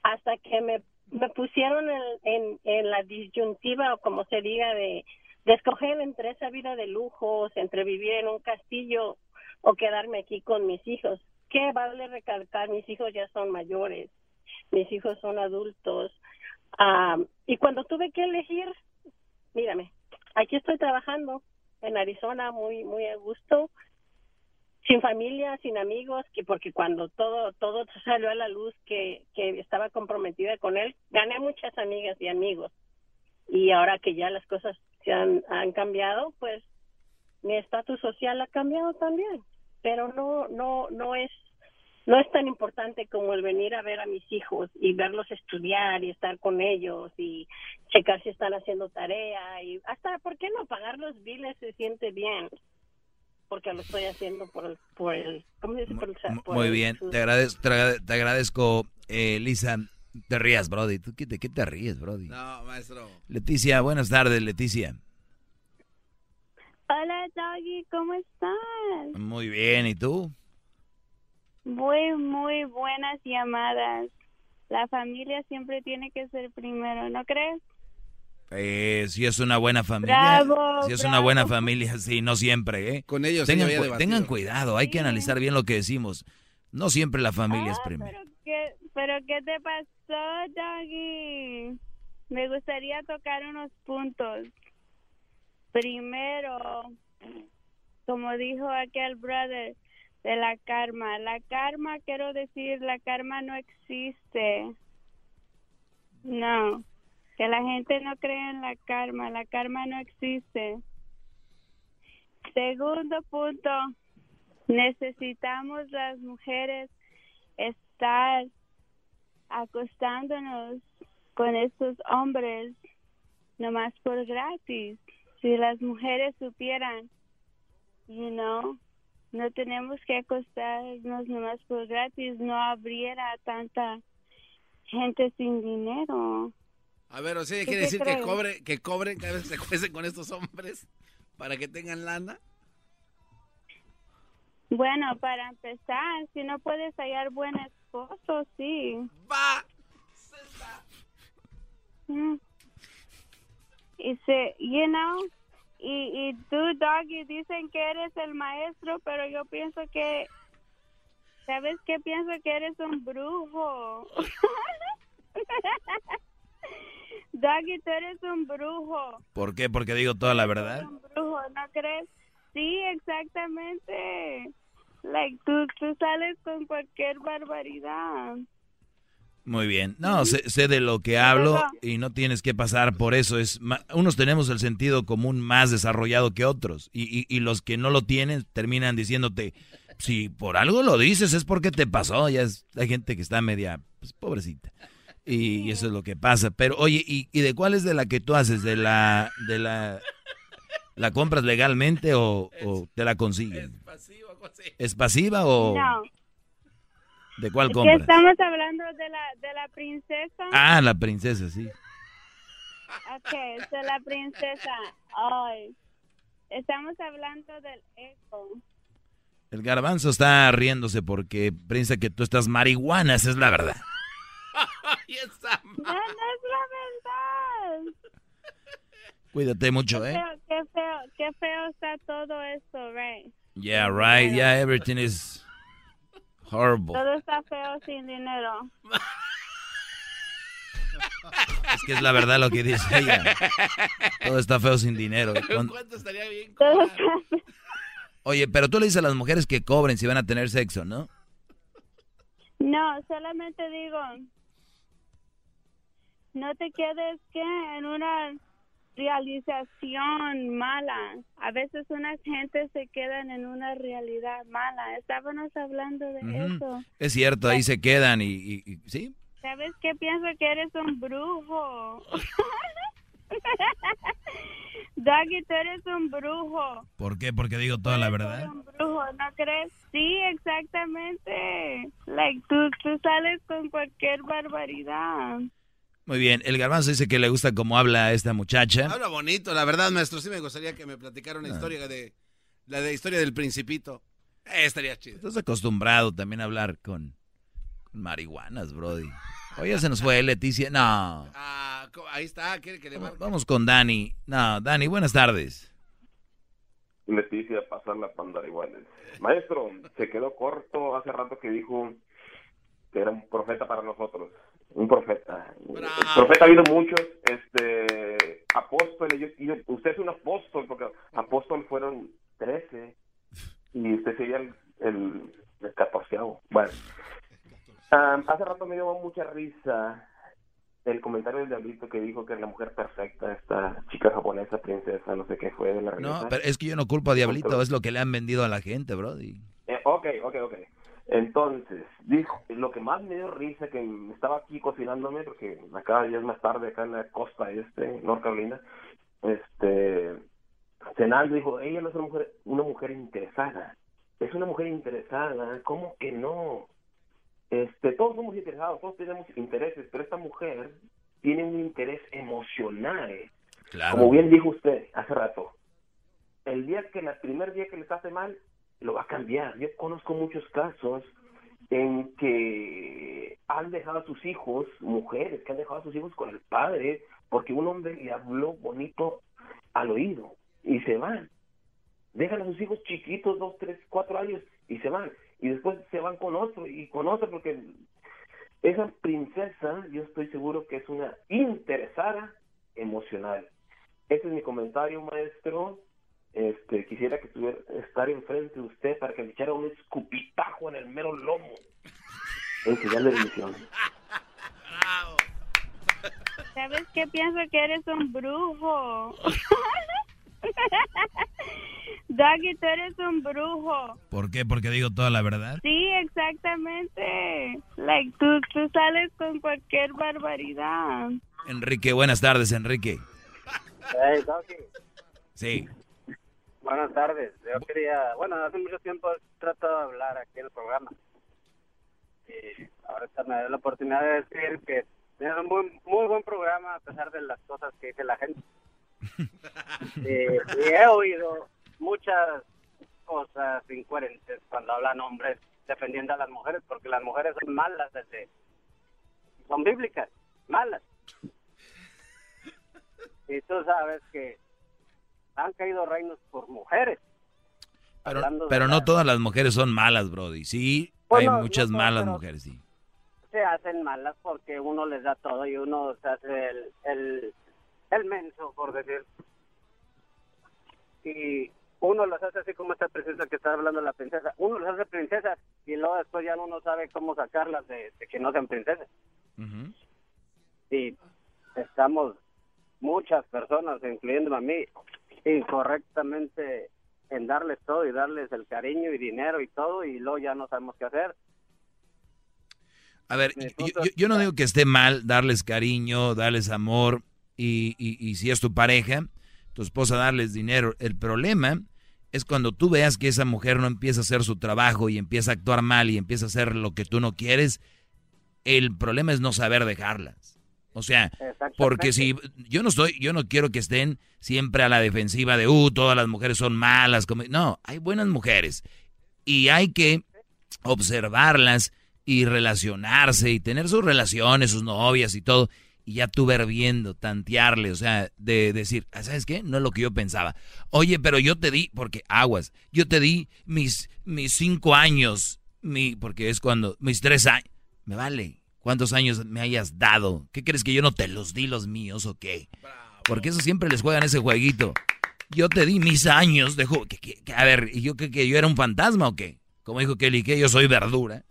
hasta que me, me pusieron en, en, la disyuntiva o como se diga de, de escoger entre esa vida de lujos, entre vivir en un castillo o quedarme aquí con mis hijos. ¿Qué vale recalcar? Mis hijos ya son mayores, mis hijos son adultos. Ah, y cuando tuve que elegir, mírame, aquí estoy trabajando en Arizona muy muy a gusto, sin familia, sin amigos, que porque cuando todo todo salió a la luz que que estaba comprometida con él, gané muchas amigas y amigos. Y ahora que ya las cosas se han, han cambiado, pues mi estatus social ha cambiado también, pero no no no es no es tan importante como el venir a ver a mis hijos y verlos estudiar y estar con ellos y checar si están haciendo tarea y hasta, ¿por qué no pagar los biles se siente bien? Porque lo estoy haciendo por el, por el ¿cómo se dice? Por el- por Muy el- bien, te agradezco, te agrade- te agradezco eh, Lisa. Te rías, Brody. ¿Tú qué, ¿De qué te ríes, Brody? No, maestro. Leticia, buenas tardes, Leticia. Hola, Doggy, ¿cómo estás? Muy bien, ¿y tú? Muy, muy buenas llamadas. La familia siempre tiene que ser primero, ¿no crees? Eh, si es una buena familia. Bravo, si es una buena familia, sí, no siempre, ¿eh? Con ellos tengan, cu- tengan cuidado, hay que analizar bien lo que decimos. No siempre la familia es primero. ¿Qué, ¿Pero qué te pasó, Doggy? Me gustaría tocar unos puntos. Primero, como dijo aquel brother, de la karma. La karma, quiero decir, la karma no existe. No, que la gente no cree en la karma. La karma no existe. Segundo punto, necesitamos las mujeres estar acostándonos con estos hombres nomás por gratis. Si las mujeres supieran, you know, no tenemos que acostarnos nomás por gratis, no habría tanta gente sin dinero. A ver, o sea, ¿Tú quiere decir que cobre, que cobren cada vez que (laughs) se cuecen con estos hombres para que tengan lana. Bueno, para empezar, si no puedes hallar buen esposo, sí. Va. Mm. Y se, you know, y, y tú, Doggy, dicen que eres el maestro, pero yo pienso que, ¿sabes qué? Pienso que eres un brujo. (laughs) Doggy, tú eres un brujo. ¿Por qué? Porque digo toda la verdad. Un brujo, ¿no crees? Sí, exactamente. Like, tú, tú sales con cualquier barbaridad. Muy bien. No, sé, sé de lo que hablo y no tienes que pasar por eso. Es ma- unos tenemos el sentido común más desarrollado que otros y, y- y los que no lo tienen terminan diciéndote, si por algo lo dices es porque te pasó. Ya es, hay gente que está media, pues, pobrecita. Y, y eso es lo que pasa. Pero oye, ¿y, y de cuál es de la que tú haces? ¿De la, de la, la compras legalmente o, o te la consiguen? ¿Es pasiva o No. De cuál Es que compras? estamos hablando de la, de la princesa. Ah, la princesa, sí. Ok, de la princesa. Ay, estamos hablando del eco. El garbanzo está riéndose porque piensa que tú estás marihuana, esa es la verdad. (laughs) No, no es la verdad. Cuídate mucho, Qué ¿eh? feo, qué feo, qué feo está todo esto, right? Yeah, right. Yeah, everything is horrible. Todo está feo sin dinero. (laughs) Es que es la verdad lo que dice ella. Todo está feo sin dinero. Con- estaría bien? Todo está Oye, pero tú le dices a las mujeres que cobren si van a tener sexo, ¿no? No, solamente digo, no te quedes que en una realización mala. A veces unas gentes se quedan en una realidad mala. Estábamos hablando de eso. Es cierto, ahí se quedan y, y- y- sí. ¿Sabes qué? Pienso que eres un brujo. (laughs) Doggy, tú eres un brujo. ¿Por qué? Porque digo toda la verdad. Un brujo, ¿no crees? Sí, exactamente. Like, tú, tú sales con cualquier barbaridad. Muy bien, el garbanzo dice que le gusta cómo habla esta muchacha. Habla bonito, la verdad, maestro. Sí me gustaría que me platicara una Ah. historia de la de historia del principito. Eh, estaría chido. Estás acostumbrado también a hablar con, con marihuanas, Brody. Oye, se nos fue Leticia. No. Ah, ahí está, quiere que le marque. Vamos con Dani. No, Dani, buenas tardes. Leticia, pasar la pandora iguales. Maestro, se quedó corto hace rato que dijo que era un profeta para nosotros. Un profeta. El profeta ha habido muchos, este, apóstoles. Yo- yo- usted es un apóstol, porque apóstol fueron 13 y usted sería el, el, el catorceavo. Bueno, hace rato me dio mucha risa el comentario del diablito que dijo que es la mujer perfecta, esta chica japonesa, princesa, no sé qué fue de la No, realeza. pero es que yo no culpo a Diablito, es lo que le han vendido a la gente, Brody. Eh, ok, ok, ok. Entonces, dijo, lo que más me dio risa, que estaba aquí cocinándome, porque acá ya es más tarde, acá en la costa este, North Carolina, este, cenando, dijo, ella no es una mujer, una mujer interesada, es una mujer interesada, ¿cómo que no? Este, todos somos interesados, todos tenemos intereses, pero esta mujer tiene un interés emocional. Claro. Como bien dijo usted hace rato, el día que el primer día que les hace mal, lo va a cambiar. Yo conozco muchos casos en que han dejado a sus hijos, mujeres que han dejado a sus hijos con el padre, porque un hombre le habló bonito al oído y se van. Dejan a sus hijos chiquitos, dos, tres, cuatro años y se van. Y después se van con otro y con otro porque esa princesa, yo estoy seguro que es una interesada emocional. Ese es mi comentario, maestro. Este, quisiera que estuviera estar enfrente de usted para que le echara un escupitajo en el mero lomo. En señal de bendición. ¿Sabes qué? Pienso que eres un brujo. (laughs) Doggy, tú eres un brujo. ¿Por qué? Porque digo toda la verdad. Sí, exactamente. Like, tú, tú sales con cualquier barbaridad. Enrique, buenas tardes, Enrique. Hey, Doggy, Sí. Buenas tardes. Yo quería, bueno, hace mucho tiempo he tratado de hablar aquí en el programa. Y ahorita me da la oportunidad de decir que es un muy, muy buen programa a pesar de las cosas que dice la gente. (laughs) y, y he oído muchas cosas incoherentes cuando hablan hombres defendiendo a las mujeres, porque las mujeres son malas desde... Son bíblicas, malas. (laughs) Y tú sabes que han caído reinos por mujeres. Pero, la- no todas las mujeres son malas, Brody. Sí, Bueno, hay muchas no, malas mujeres, sí. se hacen malas porque uno les da todo y uno se hace el, el, el menso, por decir. Y uno los hace así como esta princesa que está hablando la princesa. Uno los hace princesas y luego después ya uno sabe cómo sacarlas de, de que no sean princesas. Y estamos muchas personas, incluyéndome a mí, incorrectamente en darles todo y darles el cariño y dinero y todo y luego ya no sabemos qué hacer. A ver, yo, yo- yo no digo que esté mal darles cariño, darles amor y, y- y si es tu pareja, tu esposa darles dinero. El problema es cuando tú veas que esa mujer no empieza a hacer su trabajo y empieza a actuar mal y empieza a hacer lo que tú no quieres, el problema es no saber dejarlas. O sea, porque si yo no estoy, yo no quiero que estén siempre a la defensiva de, uh, todas las mujeres son malas. Como, no, hay buenas mujeres y hay que observarlas y relacionarse y tener sus relaciones, sus novias y todo. Y ya tú ver viendo, tantearle, o sea, de decir, ah, ¿sabes qué? No es lo que yo pensaba. Oye, pero yo te di, porque aguas, yo te di mis, mis cinco años, mi, porque es cuando, mis tres años. Me vale, cuántos años me hayas dado. ¿Qué crees que yo no te los di los míos o qué? Porque eso siempre les juegan ese jueguito. Yo te di mis años de juego. A ver, ¿y yo que, que yo era un fantasma o qué? Como dijo Kelly, que yo soy verdura.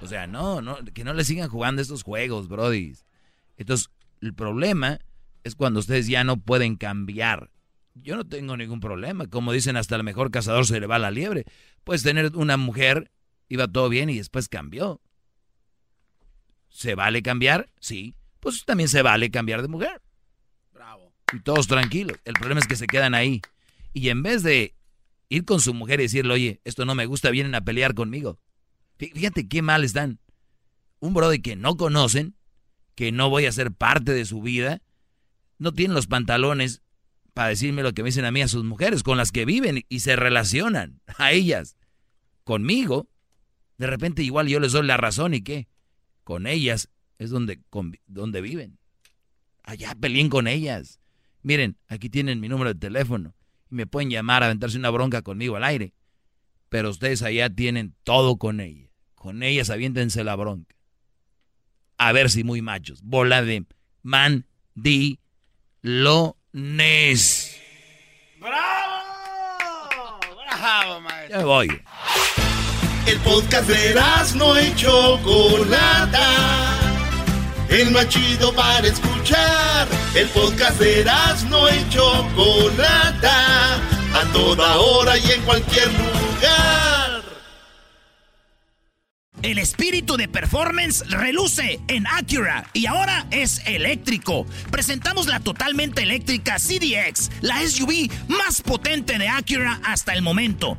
O sea, no, no, que no le sigan jugando estos juegos, Brody. Entonces, el problema es cuando ustedes ya no pueden cambiar. Yo no tengo ningún problema. Como dicen, hasta el mejor cazador se le va la liebre. Puedes tener una mujer, iba todo bien y después cambió. ¿Se vale cambiar? Sí. Pues también se vale cambiar de mujer. Bravo. Y todos tranquilos. El problema es que se quedan ahí. Y en vez de ir con su mujer y decirle, oye, esto no me gusta, vienen a pelear conmigo. Fíjate qué mal están. Un brother que no conocen, que no voy a ser parte de su vida, no tienen los pantalones para decirme lo que me dicen a mí a sus mujeres, con las que viven y se relacionan, a ellas. Conmigo, de repente igual yo les doy la razón y qué. Con ellas es donde, donde viven. Allá peleen con ellas. Miren, aquí tienen mi número de teléfono y me pueden llamar a aventarse una bronca conmigo al aire. Pero ustedes allá tienen todo con ella. Con ellas aviéntense la bronca a ver si muy machos. Bola de mandilones. ¡Bravo! ¡Bravo, maestro! Ya voy. El podcast de no hecho Chocolata. El más chido para escuchar. El podcast de no hecho Chocolata. A toda hora y en cualquier lugar. El espíritu de performance reluce en Acura y ahora es eléctrico. Presentamos la totalmente eléctrica CDX, la SUV más potente de Acura hasta el momento.